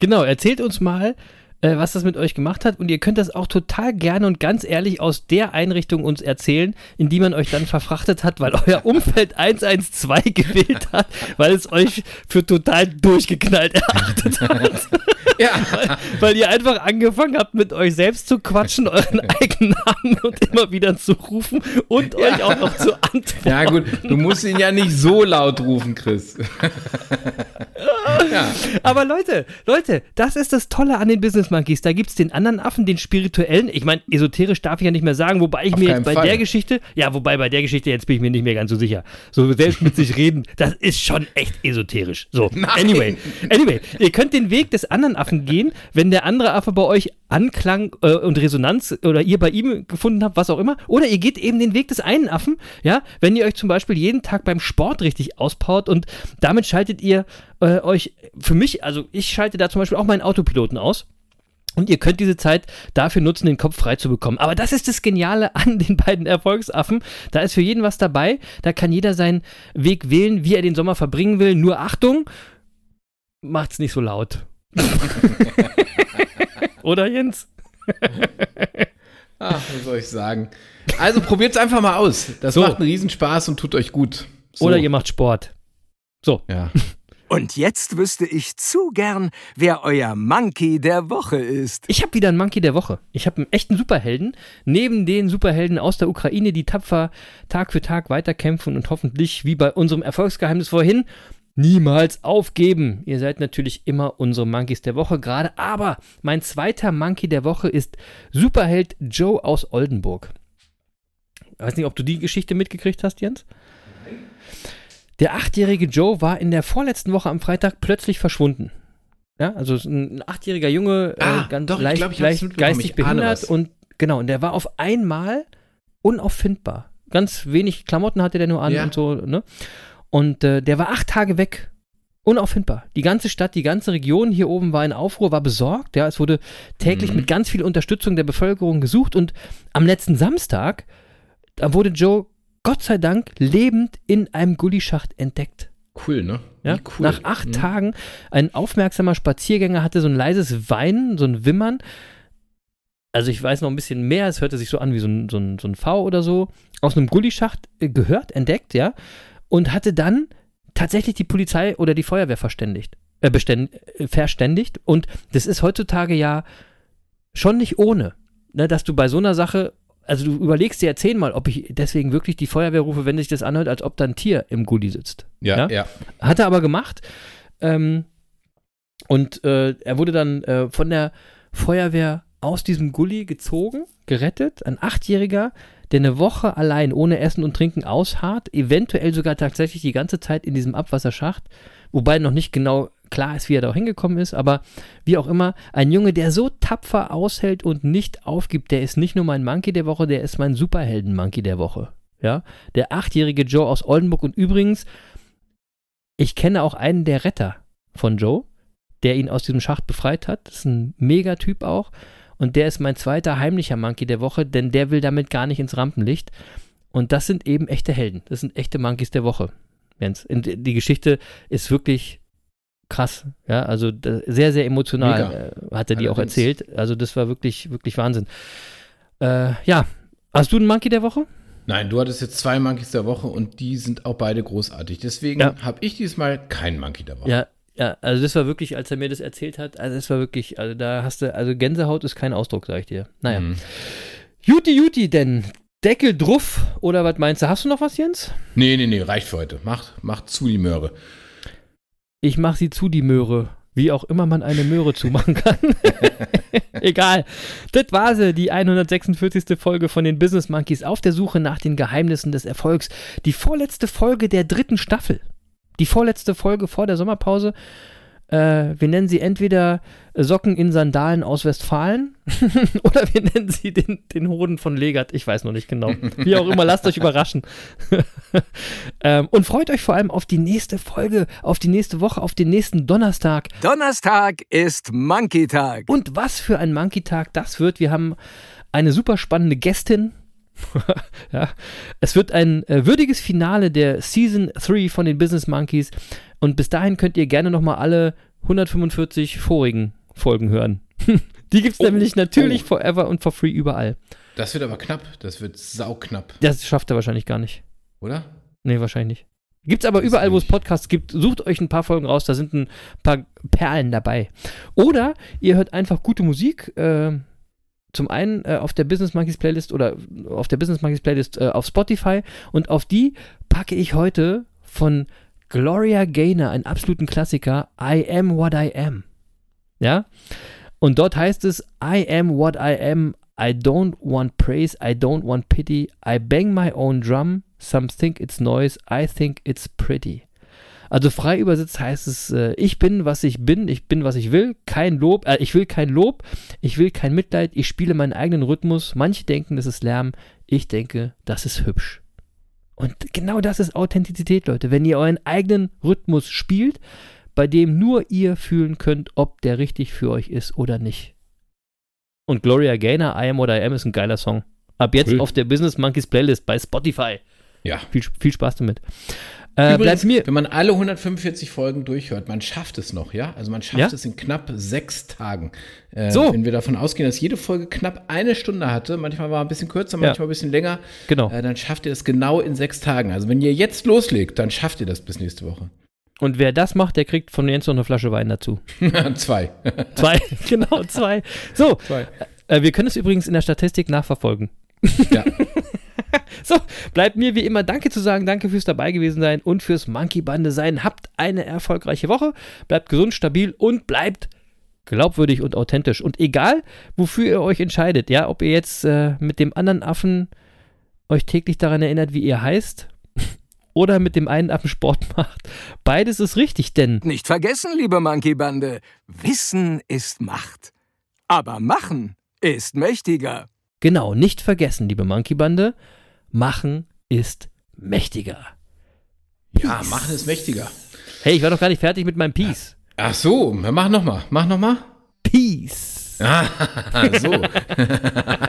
Genau, erzählt uns mal, äh, was das mit euch gemacht hat. Und ihr könnt das auch total gerne und ganz ehrlich aus der Einrichtung uns erzählen, in die man euch dann verfrachtet hat, weil euer Umfeld 112 gewählt hat, weil es euch für total durchgeknallt erachtet hat. Ja. weil, weil ihr einfach angefangen habt, mit euch selbst zu quatschen, euren eigenen Namen und immer wieder zu rufen und euch auch noch zu antworten. Ja, gut, du musst ihn ja nicht so laut rufen, Chris. ja. Aber Leute, Leute, das ist das Tolle an den Business Monkeys. Da gibt es den anderen Affen, den spirituellen. Ich meine, esoterisch darf ich ja nicht mehr sagen, wobei ich Auf mir jetzt bei Fall. der Geschichte, ja, wobei bei der Geschichte jetzt bin ich mir nicht mehr ganz so sicher. So selbst mit sich reden, das ist schon echt esoterisch. So, anyway, anyway, ihr könnt den Weg des anderen Affen gehen, wenn der andere Affe bei euch Anklang äh, und Resonanz oder ihr bei ihm gefunden habt, was auch immer. Oder ihr geht eben den Weg des einen Affen, ja, wenn ihr euch zum Beispiel jeden Tag beim Sport richtig auspowert und damit schaltet ihr äh, euch, für mich, also ich schalte da zum Beispiel auch meinen Autopiloten aus. Und ihr könnt diese Zeit dafür nutzen, den Kopf frei zu bekommen. Aber das ist das Geniale an den beiden Erfolgsaffen. Da ist für jeden was dabei. Da kann jeder seinen Weg wählen, wie er den Sommer verbringen will. Nur Achtung, macht's nicht so laut. Oder Jens? Ach, was soll ich sagen? Also probiert es einfach mal aus. Das So. macht einen Riesenspaß und tut euch gut. So. Oder ihr macht Sport. So. Ja. Und jetzt wüsste ich zu gern, wer euer Monkey der Woche ist. Ich habe wieder einen Monkey der Woche. Ich habe einen echten Superhelden. Neben den Superhelden aus der Ukraine, die tapfer Tag für Tag weiterkämpfen und hoffentlich, wie bei unserem Erfolgsgeheimnis vorhin, niemals aufgeben. Ihr seid natürlich immer unsere Monkeys der Woche gerade. Aber mein zweiter Monkey der Woche ist Superheld Joe aus Oldenburg. Ich weiß nicht, ob du die Geschichte mitgekriegt hast, Jens? Der achtjährige Joe war in der vorletzten Woche am Freitag plötzlich verschwunden. Ja, also ein achtjähriger Junge, Ah, äh, ganz doch, ich leicht, glaub, leicht geistig behindert und genau, und der war auf einmal unauffindbar. Ganz wenig Klamotten hatte der nur an Ja. und so, ne? Und äh, der war acht Tage weg. Unauffindbar. Die ganze Stadt, die ganze Region hier oben war in Aufruhr, war besorgt. Ja, es wurde täglich Mhm. mit ganz viel Unterstützung der Bevölkerung gesucht und am letzten Samstag, da wurde Joe Gott sei Dank lebend in einem Gullischacht entdeckt. Cool, ne? Ja? Cool. Nach acht Mhm. Tagen, ein aufmerksamer Spaziergänger hatte so ein leises Weinen, so ein Wimmern. Also ich weiß noch ein bisschen mehr, es hörte sich so an wie so ein, so ein, so ein V oder so, aus einem Gullischacht äh, gehört, entdeckt, ja, und hatte dann tatsächlich die Polizei oder die Feuerwehr verständigt, äh, beständ, äh, verständigt. Und das ist heutzutage ja schon nicht ohne, ne, dass du bei so einer Sache, also du überlegst dir ja zehnmal, ob ich deswegen wirklich die Feuerwehr rufe, wenn sich das anhört, als ob da ein Tier im Gulli sitzt. Ja, Ja? ja. Hat er aber gemacht. Ähm, und äh, er wurde dann äh, von der Feuerwehr aus diesem Gully gezogen, gerettet. Ein Achtjähriger, der eine Woche allein ohne Essen und Trinken ausharrt, eventuell sogar tatsächlich die ganze Zeit in diesem Abwasserschacht, wobei noch nicht genau klar ist, wie er da auch hingekommen ist, aber wie auch immer, ein Junge, der so tapfer aushält und nicht aufgibt, der ist nicht nur mein Monkey der Woche, der ist mein Superhelden-Monkey der Woche. Ja, der achtjährige Joe aus Oldenburg und übrigens, ich kenne auch einen der Retter von Joe, der ihn aus diesem Schacht befreit hat. Das ist ein Megatyp auch. Und der ist mein zweiter heimlicher Monkey der Woche, denn der will damit gar nicht ins Rampenlicht. Und das sind eben echte Helden. Das sind echte Monkeys der Woche. Jens. Die Geschichte ist wirklich krass. Ja, also sehr, sehr emotional äh, hat er die auch erzählt. Also das war wirklich, wirklich Wahnsinn. Äh, ja, hast du einen Monkey der Woche? Nein, du hattest jetzt zwei Monkeys der Woche und die sind auch beide großartig. Deswegen Ja. habe ich diesmal keinen Monkey der Woche. Ja, ja, also das war wirklich, als er mir das erzählt hat, also das war wirklich, also da hast du, also Gänsehaut ist kein Ausdruck, sag ich dir. Naja. Mhm. Juti, Juti, denn Deckel druff oder was meinst du? Hast du noch was, Jens? Nee, nee, nee, reicht für heute. Macht, macht zu die Möhre. Ich mach sie zu, die Möhre. Wie auch immer man eine Möhre zumachen kann. Egal. Das war sie, die 146. Folge von den Business Monkeys auf der Suche nach den Geheimnissen des Erfolgs. Die vorletzte Folge der dritten Staffel. Die vorletzte Folge vor der Sommerpause. Äh, wir nennen sie entweder Socken in Sandalen aus Westfalen oder wir nennen sie den, den Hoden von Legat. Ich weiß noch nicht genau. Wie auch immer, lasst euch überraschen. ähm, und freut euch vor allem auf die nächste Folge, auf die nächste Woche, auf den nächsten Donnerstag. Donnerstag ist Monkey-Tag. Und was für ein Monkey-Tag das wird. Wir haben eine super spannende Gästin. ja. Es wird ein äh, würdiges Finale der Season 3 von den Business Monkeys. Und bis dahin könnt ihr gerne nochmal alle 145 vorigen Folgen hören. Die gibt es Oh, nämlich natürlich oh. forever und for free überall. Das wird aber knapp. Das wird sauknapp, Das schafft er wahrscheinlich gar nicht. oder? Nee, wahrscheinlich nicht. Gibt's aber Weiß überall, wo es. Podcasts gibt. Sucht euch ein paar Folgen raus, da sind ein paar Perlen dabei. Oder ihr hört einfach gute Musik. Äh, zum einen äh, auf der Business Monkeys Playlist oder auf der Business Monkeys Playlist äh, auf Spotify und auf die packe ich heute von Gloria Gaynor, einen absoluten Klassiker, I Am What I Am. Ja? Und dort heißt es, I am what I am, I don't want praise, I don't want pity, I bang my own drum, some think it's noise, I think it's pretty. Also frei übersetzt heißt es, äh, ich bin, was ich bin, ich bin, was ich will, kein Lob, äh, ich will kein Lob, ich will kein Mitleid, ich spiele meinen eigenen Rhythmus, manche denken, das ist Lärm, ich denke, das ist hübsch. Und genau das ist Authentizität, Leute. Wenn ihr euren eigenen Rhythmus spielt, bei dem nur ihr fühlen könnt, ob der richtig für euch ist oder nicht. Und Gloria Gaynor, I Am What I Am ist ein geiler Song. Ab jetzt Cool. auf der Business Monkeys Playlist bei Spotify. Ja. Viel, viel Spaß damit. Äh, Übrigens, bleibt mir. wenn man alle 145 Folgen durchhört, man schafft es noch, ja? Also man schafft Ja? es in knapp sechs Tagen. Äh, So. Wenn wir davon ausgehen, dass jede Folge knapp eine Stunde hatte, manchmal war ein bisschen kürzer, Ja. manchmal ein bisschen länger, Genau. äh, dann schafft ihr es genau in sechs Tagen. Also wenn ihr jetzt loslegt, dann schafft ihr das bis nächste Woche. Und wer das macht, der kriegt von Jens noch eine Flasche Wein dazu. Zwei. Zwei, genau, zwei. So, Zwei. äh, wir können es übrigens in der Statistik nachverfolgen. Ja. So, bleibt mir wie immer Danke zu sagen. Danke fürs dabei gewesen sein und fürs Monkey-Bande sein. Habt eine erfolgreiche Woche. Bleibt gesund, stabil und bleibt glaubwürdig und authentisch. Und egal, wofür ihr euch entscheidet, ja, ob ihr jetzt äh, mit dem anderen Affen euch täglich daran erinnert, wie ihr heißt, oder mit dem einen Affen Sport macht, beides ist richtig, denn Nicht vergessen, liebe Monkey-Bande, Wissen ist Macht. Aber Machen ist mächtiger. Genau, nicht vergessen, liebe Monkey-Bande, machen ist mächtiger. Ja, machen ist mächtiger. Hey, ich war doch gar nicht fertig mit meinem Peace. Ach so, mach noch mal, mach noch mal. Peace. Ah, so.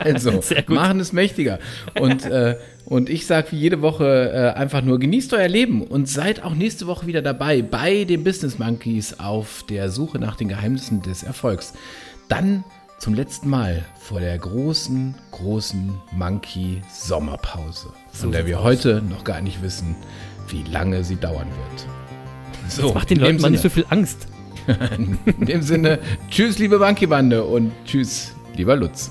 also, machen ist mächtiger. Und, äh, und ich sage wie jede Woche äh, einfach nur, genießt euer Leben und seid auch nächste Woche wieder dabei bei den Business Monkeys auf der Suche nach den Geheimnissen des Erfolgs. Dann zum letzten Mal vor der großen, großen Monkey Sommerpause, von der wir heute noch gar nicht wissen, wie lange sie dauern wird. So, Macht den Leuten mal nicht so viel Angst. in dem Sinne, tschüss, liebe Monkey-Bande und tschüss, lieber Lutz.